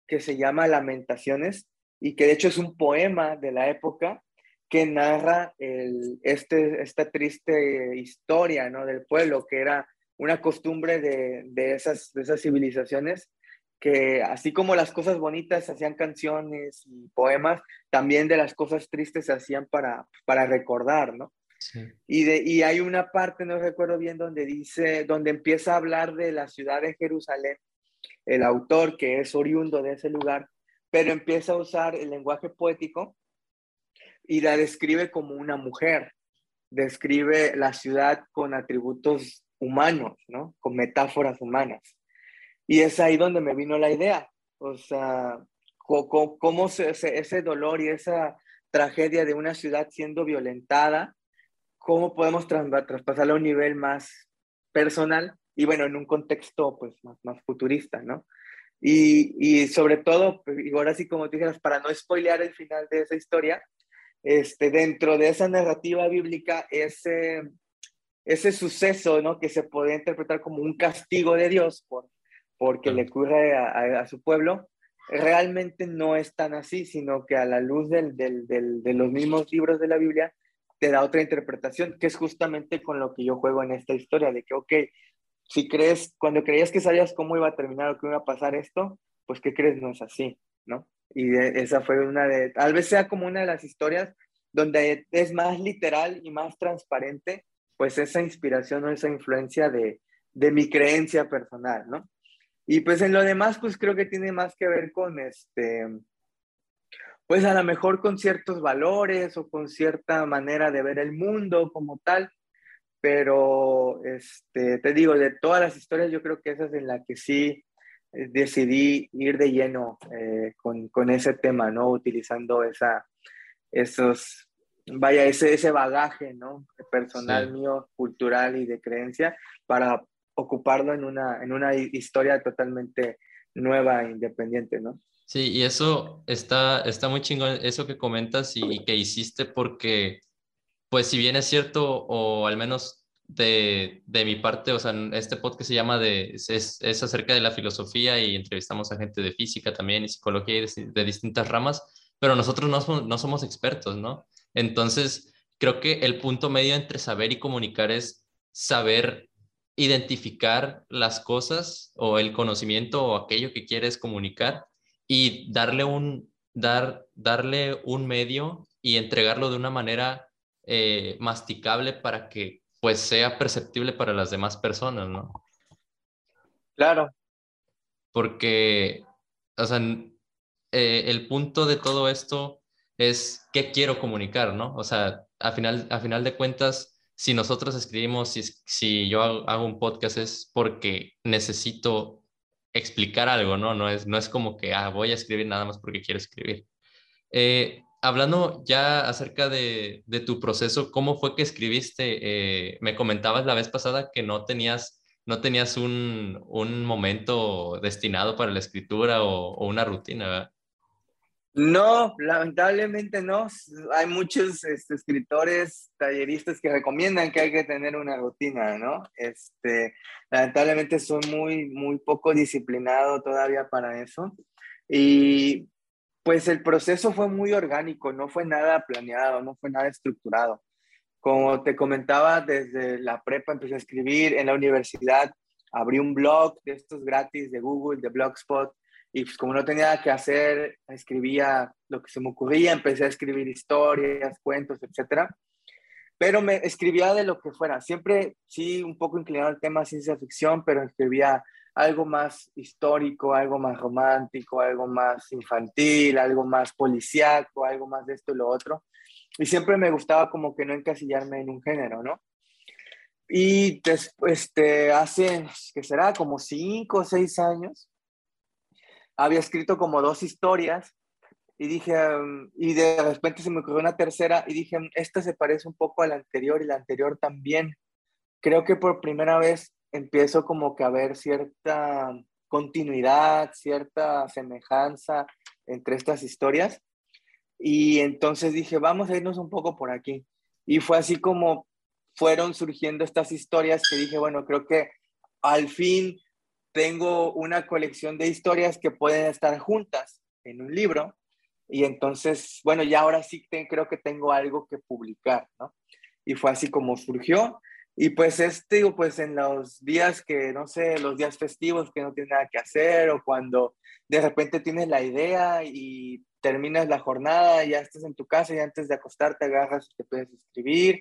que se llama Lamentaciones y que de hecho es un poema de la época que narra el, este, esta triste historia ¿no? del pueblo, que era una costumbre de, de, esas, de esas civilizaciones, que así como las cosas bonitas se hacían canciones y poemas, también de las cosas tristes se hacían para, para recordar, ¿no? Y, de, y hay una parte, no recuerdo bien, donde dice, donde empieza a hablar de la ciudad de Jerusalén, el autor que es oriundo de ese lugar, pero empieza a usar el lenguaje poético y la describe como una mujer, describe la ciudad con atributos humanos, ¿no? Con metáforas humanas. Y es ahí donde me vino la idea, o sea, cómo, ese dolor y esa tragedia de una ciudad siendo violentada, cómo podemos traspasarlo a un nivel más personal y bueno, en un contexto pues más, futurista, ¿no? Y, y sobre todo, y ahora sí como dijeras, para no spoilear el final de esa historia, este, dentro de esa narrativa bíblica, ese, ese suceso, ¿no? Que se puede interpretar como un castigo de Dios por, porque le ocurre a, a, su pueblo, realmente no es tan así, sino que a la luz del, del, del, de los mismos libros de la Biblia, te da otra interpretación, que es justamente con lo que yo juego en esta historia, de que, ok, si crees, cuando creías que sabías cómo iba a terminar o cómo iba a pasar esto, pues ¿qué crees? No es así, ¿no? Y esa fue una de, tal vez sea como una de las historias donde es más literal y más transparente, pues esa inspiración o esa influencia de, de mi creencia personal, ¿no? Y pues en lo demás, pues creo que tiene más que ver con este, pues a lo mejor con ciertos valores o con cierta manera de ver el mundo como tal, pero este, te digo, de todas las historias, yo creo que esa es en la que sí eh, decidí ir de lleno eh, con, con, ese tema, ¿no? Utilizando esa, esos, vaya, ese, ese bagaje, ¿no? Personal mío, cultural y de creencia para ocuparlo en una, en una historia totalmente nueva e independiente, ¿no? Sí, y eso está, está muy chingón, eso que comentas y, y que hiciste porque pues si bien es cierto, o al menos de, de mi parte, o sea, este podcast se llama de, es, es, acerca de la filosofía y entrevistamos a gente de física también y psicología y de, de distintas ramas, pero nosotros no somos, no somos expertos, ¿no? Entonces, creo que el punto medio entre saber y comunicar es saber identificar las cosas o el conocimiento o aquello que quieres comunicar y darle un, dar, darle un medio y entregarlo de una manera eh, masticable para que pues sea perceptible para las demás personas, ¿no? Claro. Porque, o sea, eh, el punto de todo esto es qué quiero comunicar, ¿no? O sea, a final, a final de cuentas, si nosotros escribimos, si, si yo hago, un podcast es porque necesito explicar algo, ¿no? No es, no es como que, ah, voy a escribir nada más porque quiero escribir. Eh, hablando ya acerca de, tu proceso, ¿cómo fue que escribiste? Eh, me comentabas la vez pasada que no tenías, no tenías un, momento destinado para la escritura o, una rutina, ¿verdad? No, lamentablemente no. Hay muchos este, escritores, talleristas que recomiendan que hay que tener una rutina, ¿no? Este, lamentablemente soy muy, muy poco disciplinado todavía para eso. Y pues el proceso fue muy orgánico, no fue nada planeado, no fue nada estructurado. Como te comentaba, desde la prepa empecé a escribir, en la universidad abrí un blog de estos gratis de Google, de Blogspot, y pues como no tenía nada que hacer, escribía lo que se me ocurría, empecé a escribir historias, cuentos, etc. Pero me escribía de lo que fuera, siempre sí un poco inclinado al tema ciencia ficción, pero escribía algo más histórico, algo más romántico, algo más infantil, algo más policíaco, algo más de esto y lo otro. Y siempre me gustaba como que no encasillarme en un género, ¿no? Y después, este, hace, que será? Como cinco o seis años, había escrito como dos historias y dije, y de repente se me ocurrió una tercera y dije, mm, esta se parece un poco a la anterior y la anterior también. Creo que por primera vez empiezo como que a ver cierta continuidad, cierta semejanza entre estas historias. Y entonces dije, vamos a irnos un poco por aquí. Y fue así como fueron surgiendo estas historias que dije, bueno, creo que al fin tengo una colección de historias que pueden estar juntas en un libro. Y entonces, bueno, ya ahora sí creo que tengo algo que publicar, ¿no? Y fue así como surgió. Y pues este, pues en los días que, no sé, los días festivos que no tienes nada que hacer o cuando de repente tienes la idea y terminas la jornada, ya estás en tu casa y antes de acostarte agarras y te puedes escribir.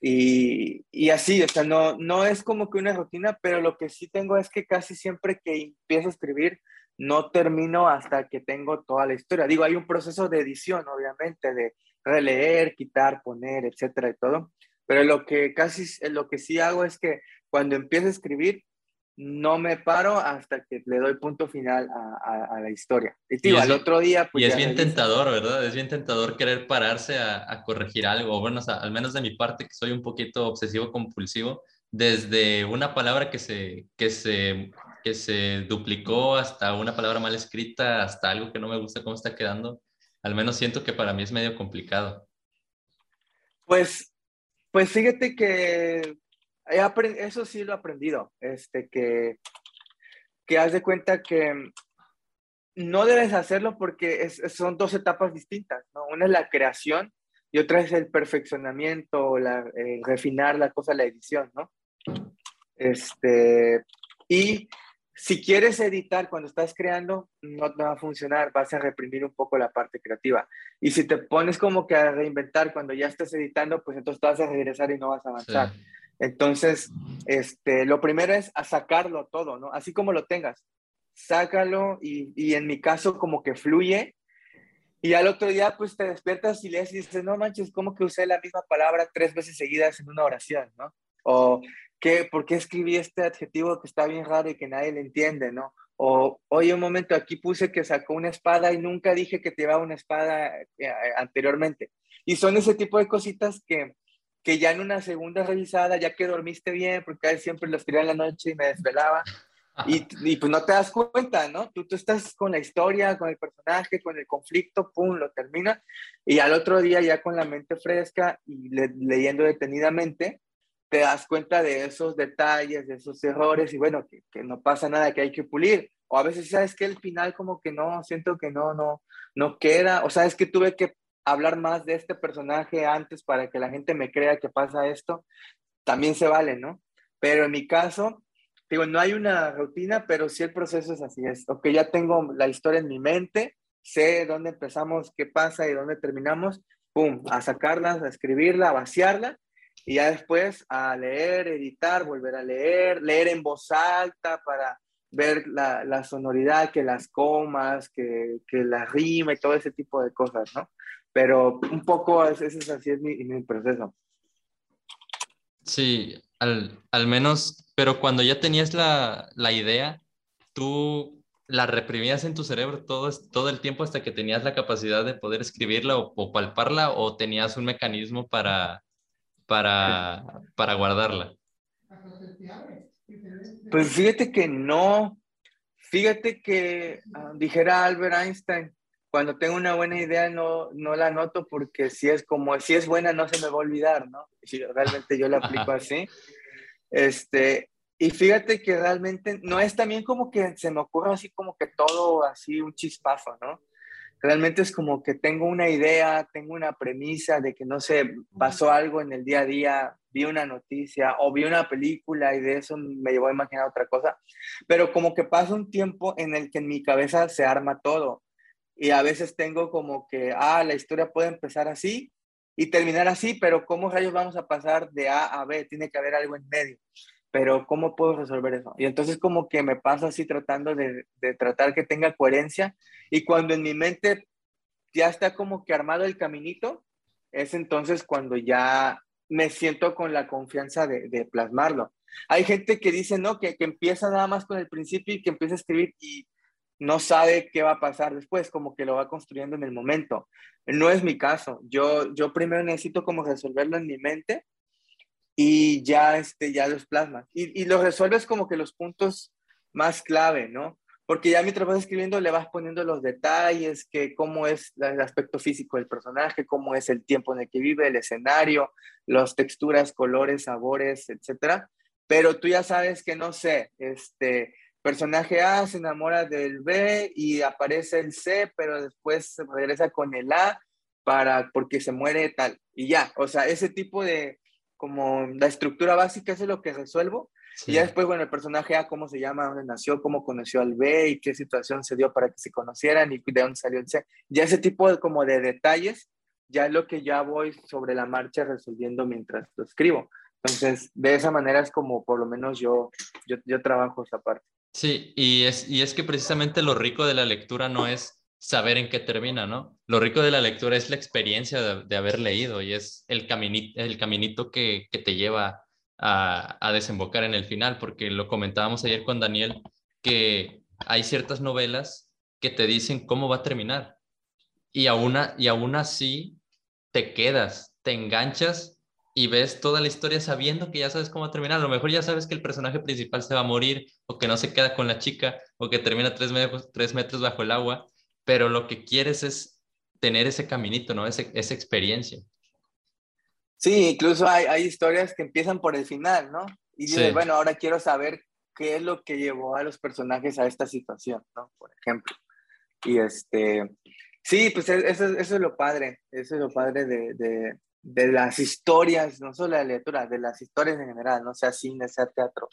Y, y, así, o sea, no, no es como que una rutina, pero lo que sí tengo es que casi siempre que empiezo a escribir, no termino hasta que tengo toda la historia. Digo, hay un proceso de edición, obviamente, de releer, quitar, poner, etcétera y todo. Pero lo que casi, lo que sí hago es que cuando empiezo a escribir, no me paro hasta que le doy punto final a, la historia. Y, digo, al otro día... Pues, y es bien tentador, ¿verdad? Es bien tentador querer pararse a, corregir algo. Bueno, al menos de mi parte, que soy un poquito obsesivo compulsivo, desde una palabra que se, que se, que se duplicó hasta una palabra mal escrita, hasta algo que no me gusta cómo está quedando, al menos siento que para mí es medio complicado. Pues, pues fíjate que eso sí lo he aprendido, este, que, que haz de cuenta que no debes hacerlo porque son dos etapas distintas, ¿no? Una es la creación y otra es el perfeccionamiento, la, refinar la cosa, la edición, ¿no? Este, y si quieres editar cuando estás creando, no te va a funcionar, vas a reprimir un poco la parte creativa. Y si te pones como que a reinventar cuando ya estás editando, pues entonces te vas a regresar y no vas a avanzar. Entonces, este, lo primero es a sacarlo todo, ¿no? Así como lo tengas, sácalo y, y, en mi caso como que fluye y al otro día pues te despiertas y lees y dices, no manches, como que usé la misma palabra tres veces seguidas en una oración, ¿no? O, ¿qué, ¿por qué escribí este adjetivo que está bien raro y que nadie le entiende, ¿no? O, oye, un momento, aquí puse que sacó una espada y nunca dije que te llevaba una espada eh, anteriormente. Y son ese tipo de cositas que, que ya en una segunda revisada, ya que dormiste bien, porque siempre lo escribía en la noche y me desvelaba, y, y, pues no te das cuenta, ¿no? Tú, tú estás con la historia, con el personaje, con el conflicto, pum, lo termina, y al otro día ya con la mente fresca y leyendo detenidamente, te das cuenta de esos detalles, de esos errores, y bueno, que, que, no pasa nada, que hay que pulir. O a veces, ¿sabes que El final como que no, siento que no, no, no queda, o sabes que tuve que hablar más de este personaje antes para que la gente me crea que pasa esto, también se vale, ¿no? Pero en mi caso, digo, no hay una rutina, pero sí el proceso es así, es, ok, ya tengo la historia en mi mente, sé dónde empezamos, qué pasa y dónde terminamos, pum, a sacarla, a escribirla, a vaciarla, y ya después a leer, editar, volver a leer, leer en voz alta para ver la, la sonoridad, que las comas, que, que la rima y todo ese tipo de cosas, ¿no? Pero un poco ese es así es mi, mi proceso. Sí, al, al, menos, pero cuando ya tenías la, la, idea, tú la reprimías en tu cerebro todo, todo el tiempo hasta que tenías la capacidad de poder escribirla o, o palparla o tenías un mecanismo para, para, para guardarla. Pues fíjate que no, fíjate que ah, dijera Albert Einstein, cuando tengo una buena idea no, no la anoto porque si es como, si es buena no se me va a olvidar, ¿no? Si realmente yo la aplico así. Este, y fíjate que realmente no es también como que se me ocurre así como que todo así un chispazo, ¿no? Realmente es como que tengo una idea, tengo una premisa de que no sé, pasó algo en el día a día, vi una noticia o vi una película y de eso me llevó a imaginar otra cosa, pero como que pasa un tiempo en el que en mi cabeza se arma todo y a veces tengo como que, ah, la historia puede empezar así y terminar así, pero ¿cómo rayos vamos a pasar de A a B? Tiene que haber algo en medio. Pero ¿cómo puedo resolver eso? Y entonces como que me paso así tratando de, de tratar que tenga coherencia y cuando en mi mente ya está como que armado el caminito, es entonces cuando ya me siento con la confianza de, de plasmarlo. Hay gente que dice, no, que, que, empieza nada más con el principio y que empieza a escribir y no sabe qué va a pasar después, como que lo va construyendo en el momento. No es mi caso. Yo, yo primero necesito como resolverlo en mi mente y ya, este, ya los plasmas. Y, y lo resuelves como que los puntos más clave, ¿no? Porque ya mientras vas escribiendo le vas poniendo los detalles, que cómo es el aspecto físico del personaje, cómo es el tiempo en el que vive, el escenario, las texturas, colores, sabores, etcétera. Pero tú ya sabes que, no sé, este personaje A se enamora del B y aparece el C, pero después se regresa con el A para, porque se muere tal. Y ya, o sea, ese tipo de, como la estructura básica, es lo que resuelvo. Y ya después, bueno, el personaje A, cómo se llama, dónde nació, cómo conoció al B y qué situación se dio para que se conocieran y de dónde salió el C. Ya ese tipo de, como de detalles, ya es lo que ya voy sobre la marcha resolviendo mientras lo escribo. Entonces, de esa manera es como por lo menos yo, yo, yo trabajo esa parte. Sí, y es, y es que precisamente lo rico de la lectura no es saber en qué termina, ¿no? Lo rico de la lectura es la experiencia de, haber leído y es el caminito, el caminito que, que te lleva a, a, desembocar en el final, porque lo comentábamos ayer con Daniel, que hay ciertas novelas que te dicen cómo va a terminar y aún, y aún así te quedas, te enganchas y ves toda la historia sabiendo que ya sabes cómo va a terminar. A lo mejor ya sabes que el personaje principal se va a morir o que no se queda con la chica o que termina tres metros, tres metros bajo el agua, pero lo que quieres es tener ese caminito, ¿no? esa experiencia. Sí, incluso hay, hay, historias que empiezan por el final, ¿no? Y dices, bueno, ahora quiero saber qué es lo que llevó a los personajes a esta situación, ¿no? Por ejemplo. Y este, sí, pues e, eso, eso es lo padre, eso es lo padre de, de las historias, no solo de la lectura, de las historias en general, no sea cine, sea teatro,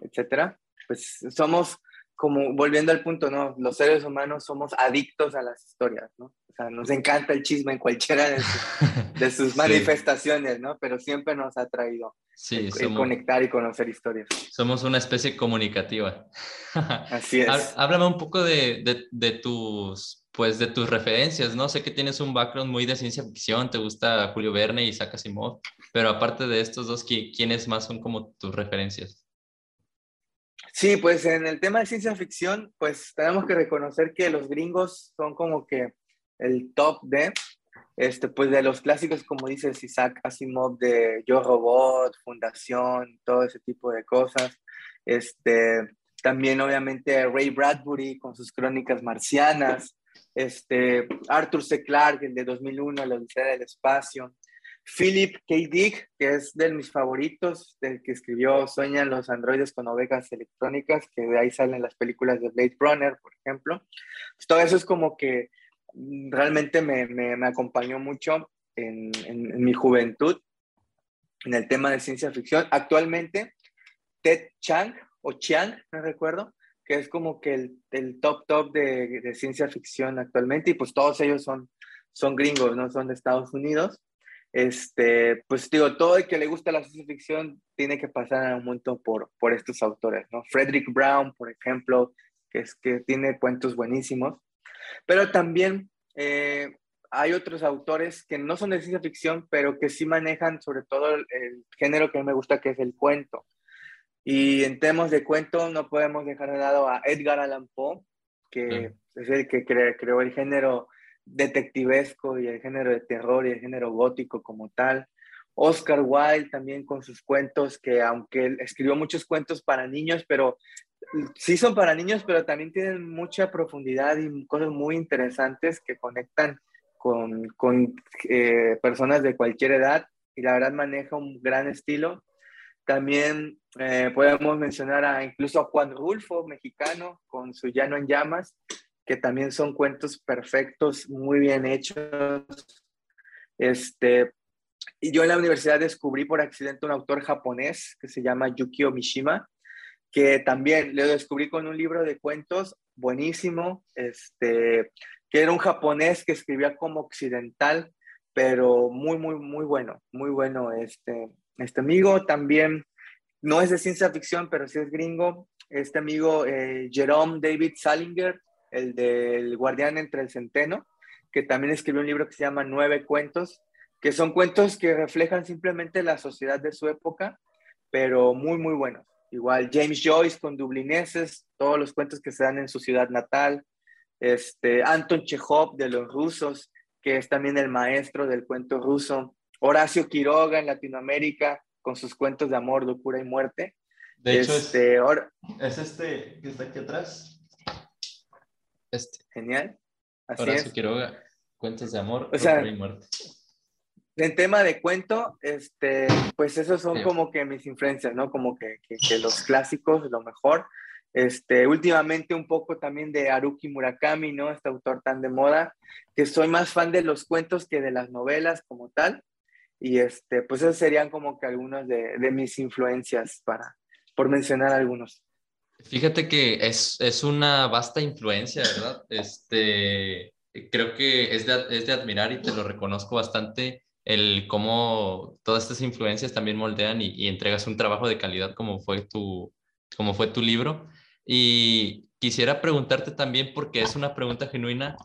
etcétera, pues somos como volviendo al punto, ¿no? Los seres humanos somos adictos a las historias, ¿no? O sea, nos encanta el chisme en cualquiera de, sus manifestaciones, ¿no? Pero siempre nos ha traído sí, conectar y conocer historias. Somos una especie comunicativa. Así es. Háblame un poco de, de, de tus pues de tus referencias, ¿no? Sé que tienes un background muy de ciencia ficción, te gusta Julio Verne y Isaac Asimov, pero aparte de estos dos, ¿quiénes más son como tus referencias? Sí, pues en el tema de ciencia ficción, pues tenemos que reconocer que los gringos son como que el top de, este, pues de los clásicos, como dices Isaac Asimov, de Yo Robot, Fundación, todo ese tipo de cosas. Este, también obviamente Ray Bradbury con sus crónicas marcianas, este, Arthur C. Clarke, el de 2001, La Odisea del Espacio, Philip K. Dick, que es de mis favoritos, del que escribió Sueñan los androides con ovejas electrónicas, que de ahí salen las películas de Blade Runner, por ejemplo. Pues todo eso es como que realmente me, me, acompañó mucho en, en, mi juventud en el tema de ciencia ficción. Actualmente, Ted Chang, o Chiang, no recuerdo, que es como que el, top top de, ciencia ficción actualmente, y pues todos ellos son, son gringos, no son de Estados Unidos. Este, pues digo, todo el que le gusta la ciencia ficción tiene que pasar un momento por, por estos autores, ¿no? Frederick Brown, por ejemplo, que, es, que tiene cuentos buenísimos, pero también eh, hay otros autores que no son de ciencia ficción, pero que sí manejan sobre todo el, el género que a mí me gusta, que es el cuento. Y en temas de cuento no podemos dejar de lado a Edgar Allan Poe, que es el que creó el género detectivesco y el género de terror y el género gótico como tal. Oscar Wilde también con sus cuentos, que aunque él escribió muchos cuentos para niños, pero sí son para niños, pero también tienen mucha profundidad y cosas muy interesantes que conectan con, con eh, personas de cualquier edad y la verdad maneja un gran estilo. También eh, podemos mencionar a incluso a Juan Rulfo, mexicano, con su Llano en Llamas, que también son cuentos perfectos, muy bien hechos. Este, y yo en la universidad descubrí por accidente un autor japonés que se llama Yukio Mishima, que también lo descubrí con un libro de cuentos buenísimo, este, que era un japonés que escribía como occidental, pero muy, muy, muy bueno, muy bueno este, este amigo también no es de ciencia ficción, pero sí es gringo. Este amigo eh, Jerome David Salinger, el del Guardián entre el Centeno, que también escribió un libro que se llama Nueve Cuentos, que son cuentos que reflejan simplemente la sociedad de su época, pero muy, muy buenos. Igual James Joyce con Dublineses, todos los cuentos que se dan en su ciudad natal. Este, Anton Chekhov de los rusos, que es también el maestro del cuento ruso. Horacio Quiroga en Latinoamérica con sus cuentos de amor, locura y muerte. De hecho, este, es, este que está aquí atrás. Este. Genial. Así Horacio Quiroga, Cuentos de Amor, o sea, y Muerte. En tema de cuento, este, pues esos son como que mis influencias, ¿no? Como que, que, que, los clásicos, lo mejor. Este, últimamente un poco también de Haruki Murakami, ¿no? Este autor tan de moda, que soy más fan de los cuentos que de las novelas como tal. Y este, pues esos serían como que algunas de, de mis influencias para, por mencionar algunos. Fíjate que es, es una vasta influencia, ¿verdad? Este, creo que es de, es de admirar y te lo reconozco bastante el cómo todas estas influencias también moldean y, y, entregas un trabajo de calidad como fue tu, como fue tu libro. Y quisiera preguntarte también, porque es una pregunta genuina,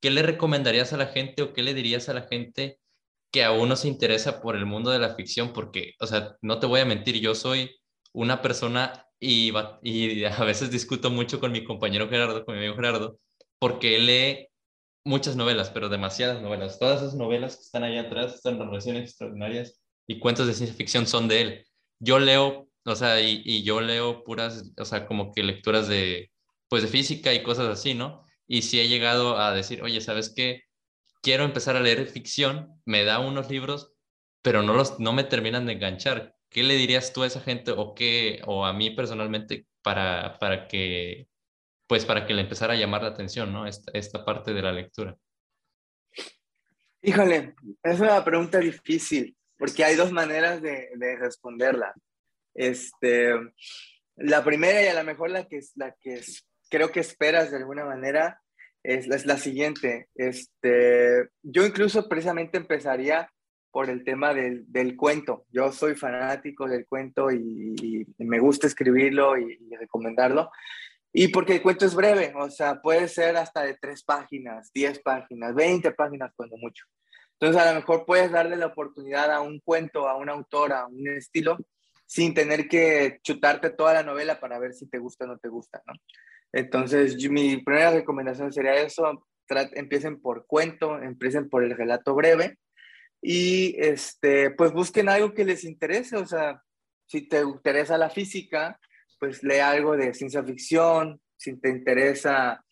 ¿qué le recomendarías a la gente o qué le dirías a la gente que aún no se interesa por el mundo de la ficción? Porque, o sea, no te voy a mentir, yo soy una persona y, y a veces discuto mucho con mi compañero Gerardo, con mi amigo Gerardo, porque él lee muchas novelas, pero demasiadas novelas. Todas esas novelas que están ahí atrás, están narraciones extraordinarias y cuentos de ciencia ficción son de él. Yo leo o sea, y, yo leo puras, o sea, como que lecturas de, pues de física y cosas así, ¿no? Y si he llegado a decir, oye, ¿sabes qué? Quiero empezar a leer ficción, me da unos libros, pero no, los, no me terminan de enganchar. ¿Qué le dirías tú a esa gente o, qué, o a mí personalmente para, para que, pues para que le empezara a llamar la atención, ¿no? Esta, esta parte de la lectura. Híjole, es una pregunta difícil, porque hay dos maneras de, de responderla. Este, la primera y a lo mejor la que, la que creo que esperas de alguna manera es, es, la siguiente. Este, yo incluso precisamente empezaría por el tema del, del cuento. Yo soy fanático del cuento y, me gusta escribirlo y, y, recomendarlo. Y porque el cuento es breve, o sea, puede ser hasta de tres páginas, diez páginas, veinte páginas cuando mucho. Entonces, a lo mejor puedes darle la oportunidad a un cuento, a un autor, a un estilo, sin tener que chutarte toda la novela para ver si te gusta o no te gusta, ¿no? Entonces, mi primera recomendación sería eso, empiecen por cuento, empiecen por el relato breve y este, pues busquen algo que les interese, o sea, si te interesa la física, pues lee algo de ciencia ficción, si te interesa,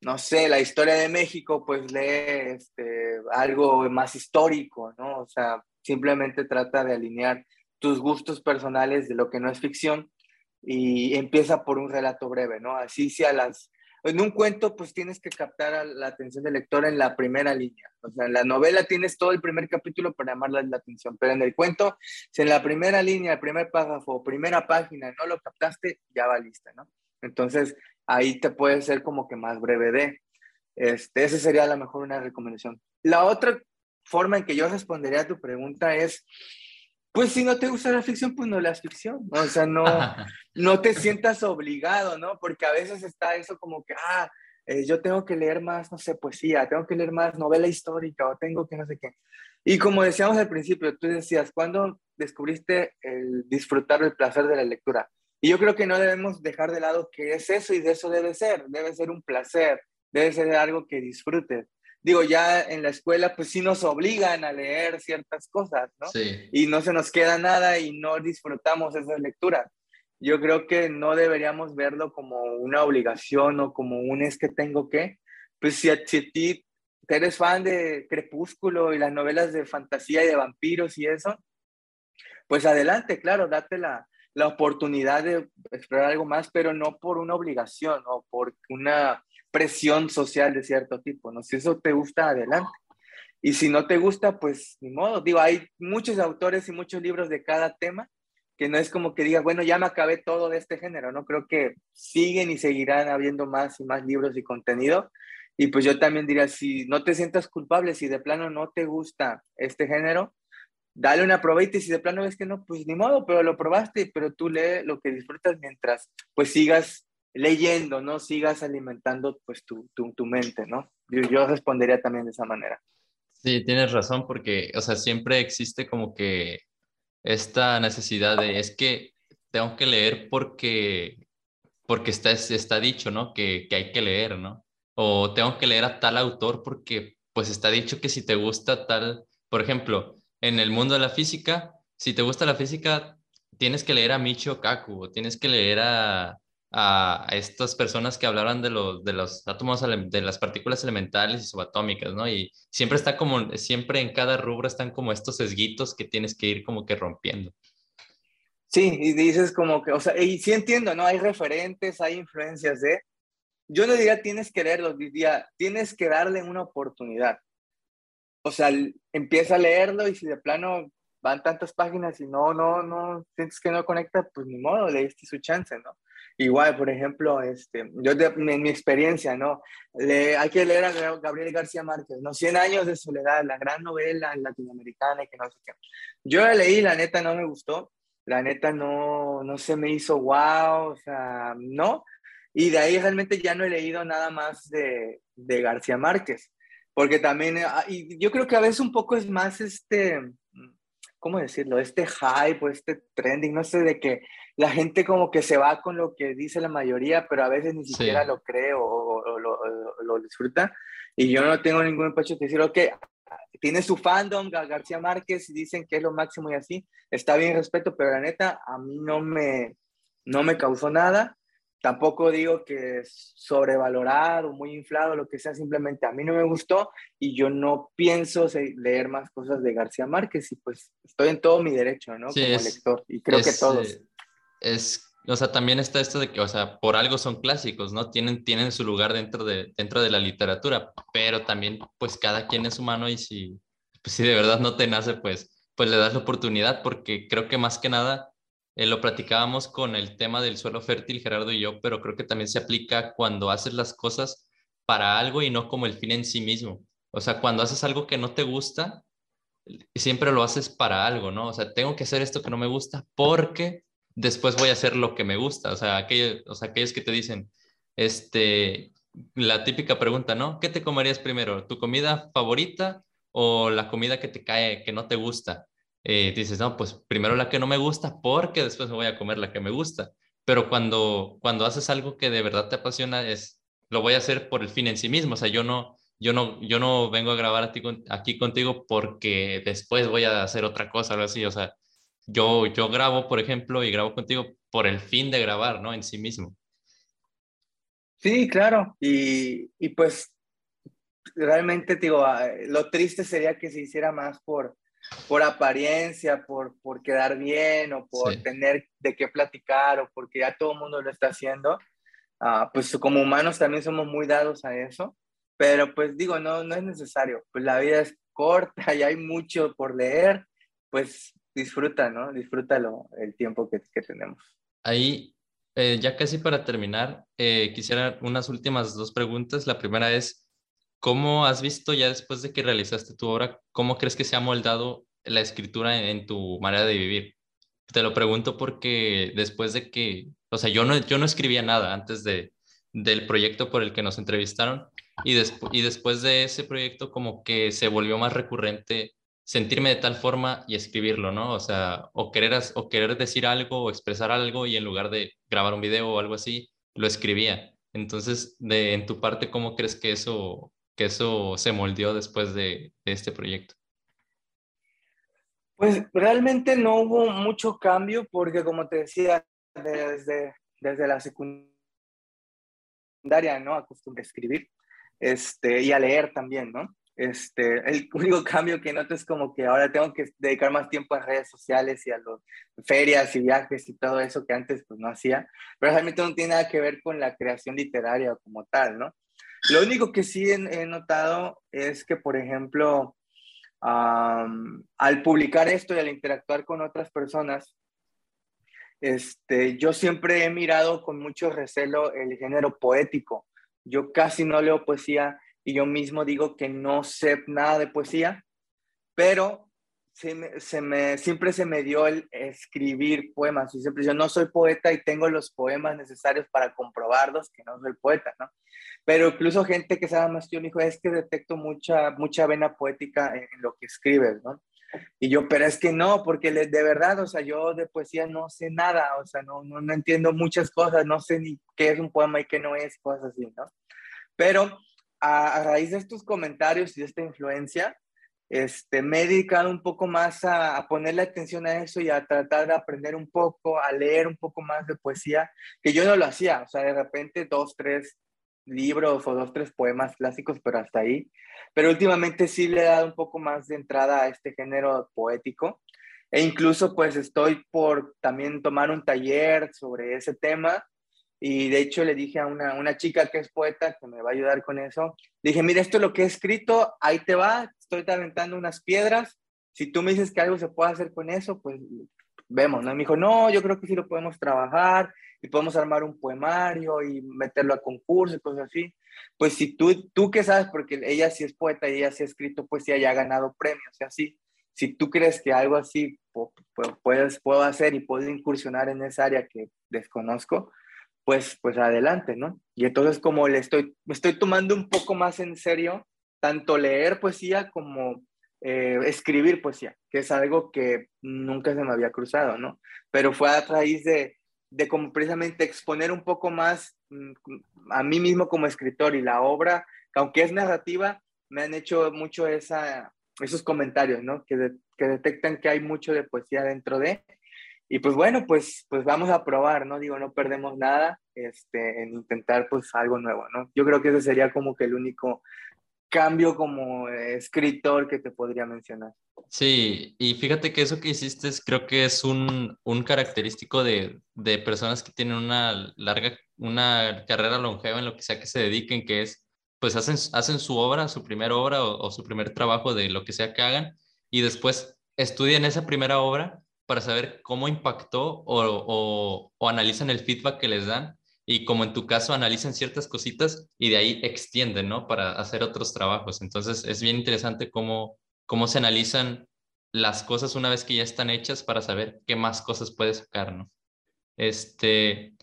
no sé, la historia de México, pues lee este, algo más histórico, ¿no? O sea, simplemente trata de alinear tus gustos personales de lo que no es ficción y empieza por un relato breve, ¿no? Así sea las... En un cuento, pues tienes que captar la atención del lector en la primera línea. O sea, en la novela tienes todo el primer capítulo para llamarle la atención, pero en el cuento, si en la primera línea, el primer párrafo, primera página no lo captaste, ya va lista, ¿no? Entonces, ahí te puede ser como que más breve de. Este, esa sería a lo mejor una recomendación. La otra forma en que yo respondería a tu pregunta es, pues si no te gusta la ficción, pues no leas ficción, o sea, no, no te sientas obligado, ¿no? Porque a veces está eso como que, ah, eh, yo tengo que leer más, no sé, poesía, tengo que leer más novela histórica o tengo que no sé qué. Y como decíamos al principio, tú decías, ¿cuándo descubriste el disfrutar del placer de la lectura? Y yo creo que no debemos dejar de lado que es eso y de eso debe ser, debe ser un placer, debe ser algo que disfrutes digo, ya en la escuela pues sí nos obligan a leer ciertas cosas, ¿no? Sí. Y no se nos queda nada y no disfrutamos esas lecturas. Yo creo que no deberíamos verlo como una obligación o como un es que tengo que. Pues si a, ti eres fan de Crepúsculo y las novelas de fantasía y de vampiros y eso, pues adelante, claro, date la, la oportunidad de explorar algo más, pero no por una obligación o por una presión social de cierto tipo, ¿no? Si eso te gusta, adelante. Y si no te gusta, pues ni modo. Digo, hay muchos autores y muchos libros de cada tema que no es como que digas, bueno, ya me acabé todo de este género, ¿no? Creo que siguen y seguirán habiendo más y más libros y contenido. Y pues yo también diría, si no te sientas culpable, si de plano no te gusta este género, dale una probita y si de plano ves que no, pues ni modo, pero lo probaste, pero tú lee lo que disfrutas mientras pues sigas leyendo, ¿no? Sigas alimentando pues tu, tu, mente, ¿no? Yo, yo, respondería también de esa manera. Sí, tienes razón porque, o sea, siempre existe como que esta necesidad de, es que tengo que leer porque, porque está, está dicho, ¿no? Que, que hay que leer, ¿no? O tengo que leer a tal autor porque pues está dicho que si te gusta tal, por ejemplo, en el mundo de la física, si te gusta la física, tienes que leer a Michio Kaku, o tienes que leer a, a, estas personas que hablaban de los, de los átomos, de las partículas elementales y subatómicas, ¿no? Y siempre está como, siempre en cada rubro están como estos sesguitos que tienes que ir como que rompiendo. Sí, y dices como que, o sea, y sí entiendo, ¿no? Hay referentes, hay influencias de... Yo no diría tienes que leerlos, diría tienes que darle una oportunidad. O sea, empieza a leerlo y si de plano van tantas páginas y no, no, no, sientes que no conecta, pues ni modo, leíste su chance, ¿no? Igual, por ejemplo, este, yo de, en mi experiencia, ¿no? Le, hay que leer a Gabriel García Márquez, ¿no? Cien años de soledad, la gran novela latinoamericana y que no sé qué. Yo la leí, la neta no me gustó, la neta no, no se me hizo wow, o sea, no. Y de ahí realmente ya no he leído nada más de, de García Márquez, porque también, ah, y yo creo que a veces un poco es más este, ¿cómo decirlo? Este hype o este trending, no sé, de que la gente como que se va con lo que dice la mayoría, pero a veces ni siquiera lo cree o, lo, disfruta. Y yo no tengo ningún pecho de decir, ok, tiene su fandom, García Márquez, y dicen que es lo máximo y así, está bien, respeto, pero la neta, a mí no me, no me causó nada. Tampoco digo que es sobrevalorado, muy inflado, lo que sea, simplemente a mí no me gustó y yo no pienso leer más cosas de García Márquez y pues estoy en todo mi derecho, ¿no? Como lector y creo que todos. Eh, es, o sea, también está esto de que, o sea, por algo son clásicos, ¿no? Tienen, tienen su lugar dentro de, dentro de la literatura, pero también pues cada quien es humano y si, pues, si de verdad no te nace, pues, pues le das la oportunidad porque creo que más que nada eh, lo platicábamos con el tema del suelo fértil, Gerardo y yo, pero creo que también se aplica cuando haces las cosas para algo y no como el fin en sí mismo. O sea, cuando haces algo que no te gusta, siempre lo haces para algo, ¿no? O sea, tengo que hacer esto que no me gusta porque después voy a hacer lo que me gusta. O sea, aquellos, o sea, aquellos que te dicen, este, la típica pregunta, ¿no? ¿Qué te comerías primero? ¿Tu comida favorita o la comida que te cae, que no te gusta? eh, dices, no, pues primero la que no me gusta porque después me voy a comer la que me gusta. Pero cuando, cuando haces algo que de verdad te apasiona, es, lo voy a hacer por el fin en sí mismo. O sea, yo no, yo no, yo no vengo a grabar a aquí contigo porque después voy a hacer otra cosa, algo así. O sea, yo, yo grabo, por ejemplo, y grabo contigo por el fin de grabar, ¿no? En sí mismo. Sí, claro. Y, y pues realmente, digo, ah, lo triste sería que se hiciera más por, por apariencia, por, por quedar bien o por tener de qué platicar o porque ya todo el mundo lo está haciendo, uh, pues como humanos también somos muy dados a eso, pero pues digo, no, no es necesario, pues la vida es corta y hay mucho por leer, pues disfruta, ¿no? Disfrútalo el tiempo que, que tenemos. Ahí, eh, ya casi para terminar, eh, quisiera unas últimas dos preguntas. La primera es, ¿Cómo has visto ya después de que realizaste tu obra, cómo crees que se ha moldado la escritura en, tu manera de vivir? Te lo pregunto porque después de que, o sea, yo no, yo no escribía nada antes de, del proyecto por el que nos entrevistaron y, y después de ese proyecto como que se volvió más recurrente sentirme de tal forma y escribirlo, ¿no? O sea, o querer, o querer decir algo o expresar algo y en lugar de grabar un video o algo así, lo escribía. Entonces, de, en tu parte, ¿cómo crees que eso que eso se moldeó después de, este proyecto? Pues realmente no hubo mucho cambio porque como te decía, desde, desde la secundaria, ¿no? Acostumbré escribir este, y a leer también, ¿no? Este, el único cambio que noto es como que ahora tengo que dedicar más tiempo a redes sociales y a las ferias y viajes y todo eso que antes pues no hacía, pero realmente no tiene nada que ver con la creación literaria como tal, ¿no? Lo único que sí he, notado es que, por ejemplo, al publicar esto y al interactuar con otras personas, este, yo siempre he mirado con mucho recelo el género poético. Yo casi no leo poesía y yo mismo digo que no sé nada de poesía, pero se me, siempre se me dio el escribir poemas. Y siempre yo no soy poeta y tengo los poemas necesarios para comprobarlos que no soy poeta, ¿no? Pero incluso gente que sabe más que yo me dijo, es que detecto mucha, mucha vena poética en, lo que escribes, ¿no? Y yo, pero es que no, porque de verdad, o sea, yo de poesía no sé nada, o sea, no, no, no entiendo muchas cosas, no sé ni qué es un poema y qué no es, cosas así, ¿no? Pero a, raíz de estos comentarios y de esta influencia, este, me he dedicado un poco más a, a, ponerle atención a eso y a tratar de aprender un poco, a leer un poco más de poesía, que yo no lo hacía, o sea, de repente dos, tres libros o dos, tres poemas clásicos, pero hasta ahí. Pero últimamente sí le he dado un poco más de entrada a este género poético. E incluso pues estoy por también tomar un taller sobre ese tema y de hecho le dije a una, una chica que es poeta que me va a ayudar con eso, dije, mira, esto es lo que he escrito, ahí te va, estoy aventando unas piedras, si tú me dices que algo se puede hacer con eso, pues vemos, ¿no? me dijo, no, yo creo que sí lo podemos trabajar y podemos armar un poemario y meterlo a concurso y cosas así. Pues si tú, tú que sabes, porque ella sí es poeta y ella sí ha escrito poesía y ha ganado premios y así, si tú crees que algo así puedes, puedo hacer y puedo incursionar en esa área que desconozco, pues, pues adelante, ¿no? Y entonces como le estoy, estoy tomando un poco más en serio tanto leer poesía como eh, escribir poesía, que es algo que nunca se me había cruzado, ¿no? Pero fue a raíz de, de como precisamente exponer un poco más mm, a mí mismo como escritor y la obra, que aunque es narrativa, me han hecho mucho esa, esos comentarios, ¿no? Que detectan que hay mucho de poesía dentro de. Y pues bueno, pues, pues vamos a probar, ¿no? Digo, no perdemos nada este, en intentar pues algo nuevo, ¿no? Yo creo que ese sería como que el único cambio como escritor que te podría mencionar. Sí, y fíjate que eso que hiciste es, creo que es un, un característico de, de, personas que tienen una larga, una carrera longeva en lo que sea que se dediquen, que es, pues hacen, hacen su obra, su primera obra o, su primer trabajo de lo que sea que hagan, y después estudian esa primera obra para saber cómo impactó o, analizan el feedback que les dan y como en tu caso analizan ciertas cositas y de ahí extienden, ¿no? Para hacer otros trabajos. Entonces es bien interesante cómo, cómo se analizan las cosas una vez que ya están hechas para saber qué más cosas puedes sacar, ¿no? Este,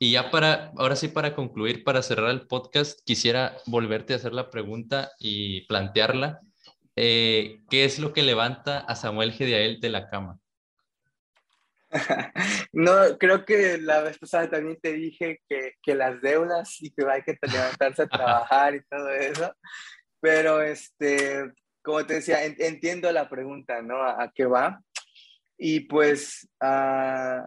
y ya para, ahora sí para concluir, para cerrar el podcast, quisiera volverte a hacer la pregunta y plantearla. Eh, ¿Qué es lo que levanta a Samuel Gediael de la cama? no, creo que la vez pasada también te dije que, que las deudas y que hay que levantarse a trabajar y todo eso. Pero, este, como te decía, entiendo la pregunta, ¿no? ¿A, qué va? Y pues, uh,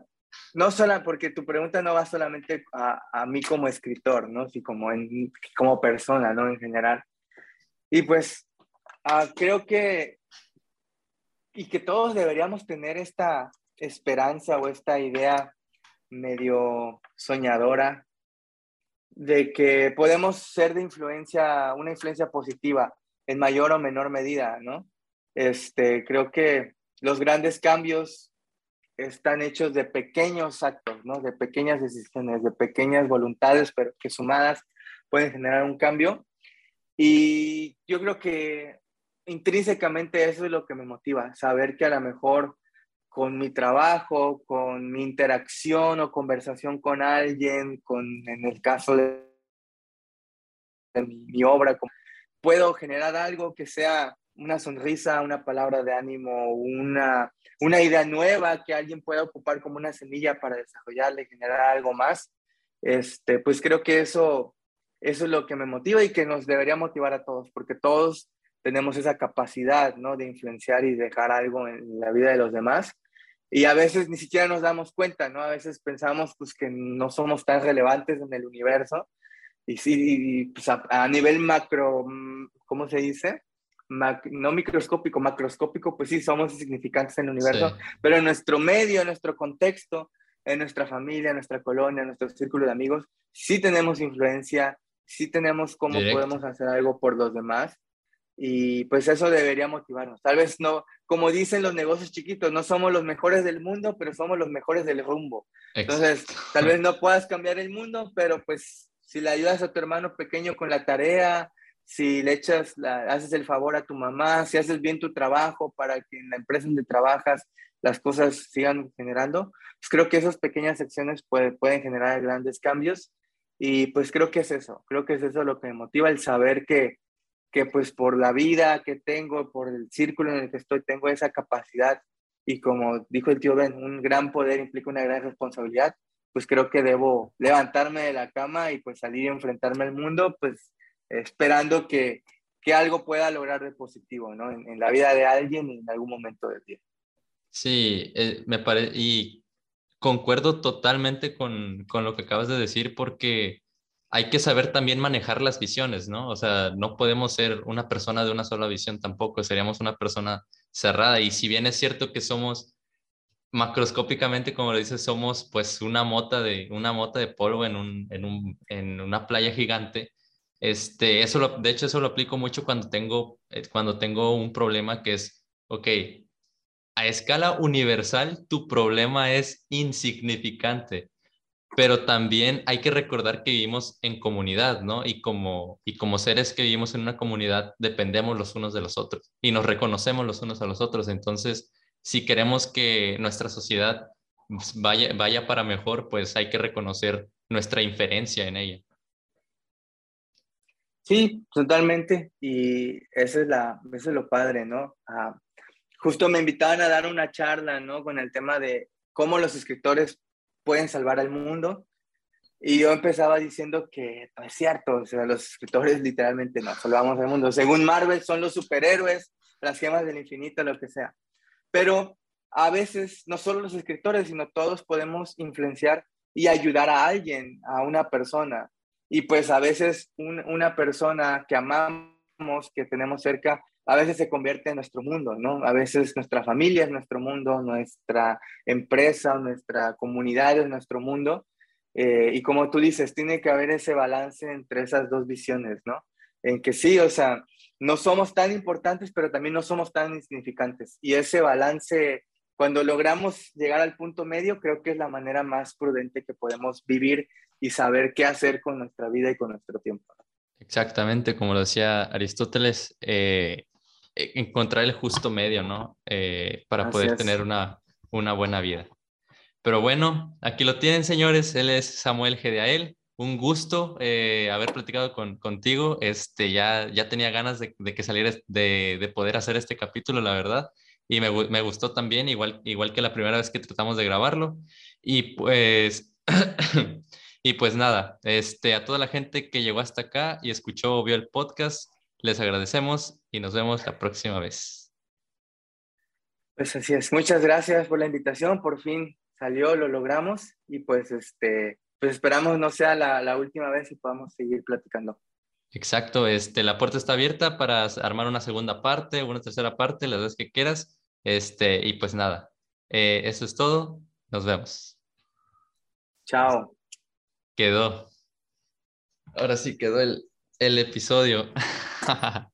no solo porque tu pregunta no va solamente a, a mí como escritor, ¿no? Sino como, en, como persona, ¿no? En general. Y pues, uh, creo que, y que todos deberíamos tener esta, esperanza o esta idea medio soñadora de que podemos ser de influencia, una influencia positiva en mayor o menor medida, ¿no? Este, creo que los grandes cambios están hechos de pequeños actos, ¿no? De pequeñas decisiones, de pequeñas voluntades, pero que sumadas pueden generar un cambio. Y yo creo que intrínsecamente eso es lo que me motiva, saber que a lo mejor con mi trabajo, con mi interacción o conversación con alguien, con, en el caso de, mi, obra, puedo generar algo que sea una sonrisa, una palabra de ánimo, una, una idea nueva que alguien pueda ocupar como una semilla para desarrollarle, generar algo más, este, pues creo que eso, eso es lo que me motiva y que nos debería motivar a todos, porque todos tenemos esa capacidad, ¿no? De influenciar y dejar algo en la vida de los demás. Y a veces ni siquiera nos damos cuenta, ¿no? A veces pensamos, pues, que no somos tan relevantes en el universo. Y sí, pues, a, nivel macro, mm, ¿cómo se dice? no microscópico, macroscópico, pues sí, somos insignificantes en el universo, pero en nuestro medio, en nuestro contexto, en nuestra familia, en nuestra colonia, en nuestro círculo de amigos, sí tenemos influencia, sí tenemos cómo podemos hacer algo por los demás y pues eso debería motivarnos. Tal vez no, como dicen los negocios chiquitos, no somos los mejores del mundo, pero somos los mejores del rumbo. Entonces, tal vez no puedas cambiar el mundo, pero pues si le ayudas a tu hermano pequeño con la tarea, si le echas, la, haces el favor a tu mamá, si haces bien tu trabajo para que en la empresa donde trabajas las cosas sigan generando, pues creo que esas pequeñas acciones pueden generar grandes cambios. Y pues creo que es eso, creo que es eso lo que me motiva, el saber que, que pues por la vida que tengo, por el círculo en el que estoy, tengo esa capacidad y como dijo el tío Ben, un gran poder implica una gran responsabilidad, pues creo que debo levantarme de la cama y pues salir a enfrentarme al mundo, pues esperando que, que algo pueda lograr de positivo, ¿no? En, la vida de alguien en algún momento del día. Sí, eh, me parece, y concuerdo totalmente con, con lo que acabas de decir porque hay que saber también manejar las visiones, ¿no? O sea, no podemos ser una persona de una sola visión tampoco, seríamos una persona cerrada. Y si bien es cierto que somos macroscópicamente, como lo dices, somos pues una mota de, una mota de polvo en, un, en, un, en una playa gigante, este, eso lo, de hecho, eso lo aplico mucho cuando tengo, eh, cuando tengo un problema que es, ok, a escala universal tu problema es insignificante, pero también hay que recordar que vivimos en comunidad, ¿no? Y como, y como seres que vivimos en una comunidad, dependemos los unos de los otros y nos reconocemos los unos a los otros. Entonces, si queremos que nuestra sociedad vaya, vaya para mejor, pues hay que reconocer nuestra inferencia en ella. Sí, totalmente. Y eso es, la, eso es lo padre, ¿no? Ah, justo me invitaban a dar una charla, ¿no? Con el tema de cómo los escritores pueden salvar al mundo. Y yo empezaba diciendo que no es cierto, o sea, los escritores literalmente no salvamos al mundo. Según Marvel son los superhéroes, las gemas del infinito, lo que sea. Pero a veces no solo los escritores, sino todos podemos influenciar y ayudar a alguien, a una persona. Y pues a veces una persona que amamos, que tenemos cerca, a veces se convierte en nuestro mundo, ¿no? A veces nuestra familia es nuestro mundo, nuestra empresa, nuestra comunidad es nuestro mundo. Eh, y como tú dices, tiene que haber ese balance entre esas dos visiones, ¿no? En que sí, o sea, no somos tan importantes, pero también no somos tan insignificantes. Y ese balance, cuando logramos llegar al punto medio, creo que es la manera más prudente que podemos vivir y saber qué hacer con nuestra vida y con nuestro tiempo. Exactamente, como lo decía Aristóteles, eh, encontrar el justo medio, ¿no? Eh, para poder tener una, una buena vida. Pero bueno, aquí lo tienen, señores. Él es Samuel Gedeael. Un gusto eh, haber platicado con, contigo. Este, ya, ya tenía ganas de, de que saliera, de, de, poder hacer este capítulo, la verdad. Y me, me, gustó también, igual, igual que la primera vez que tratamos de grabarlo. Y pues Y pues nada, este, a toda la gente que llegó hasta acá y escuchó o vio el podcast, les agradecemos y nos vemos la próxima vez. Pues así es. Muchas gracias por la invitación. Por fin salió, lo logramos y pues este, pues esperamos no sea la, la última vez y podamos seguir platicando. Exacto, este, la puerta está abierta para armar una segunda parte, una tercera parte, las veces que quieras. Este, y pues nada, eh, eso es todo. Nos vemos. Chao. Quedó. Ahora sí quedó el, el episodio.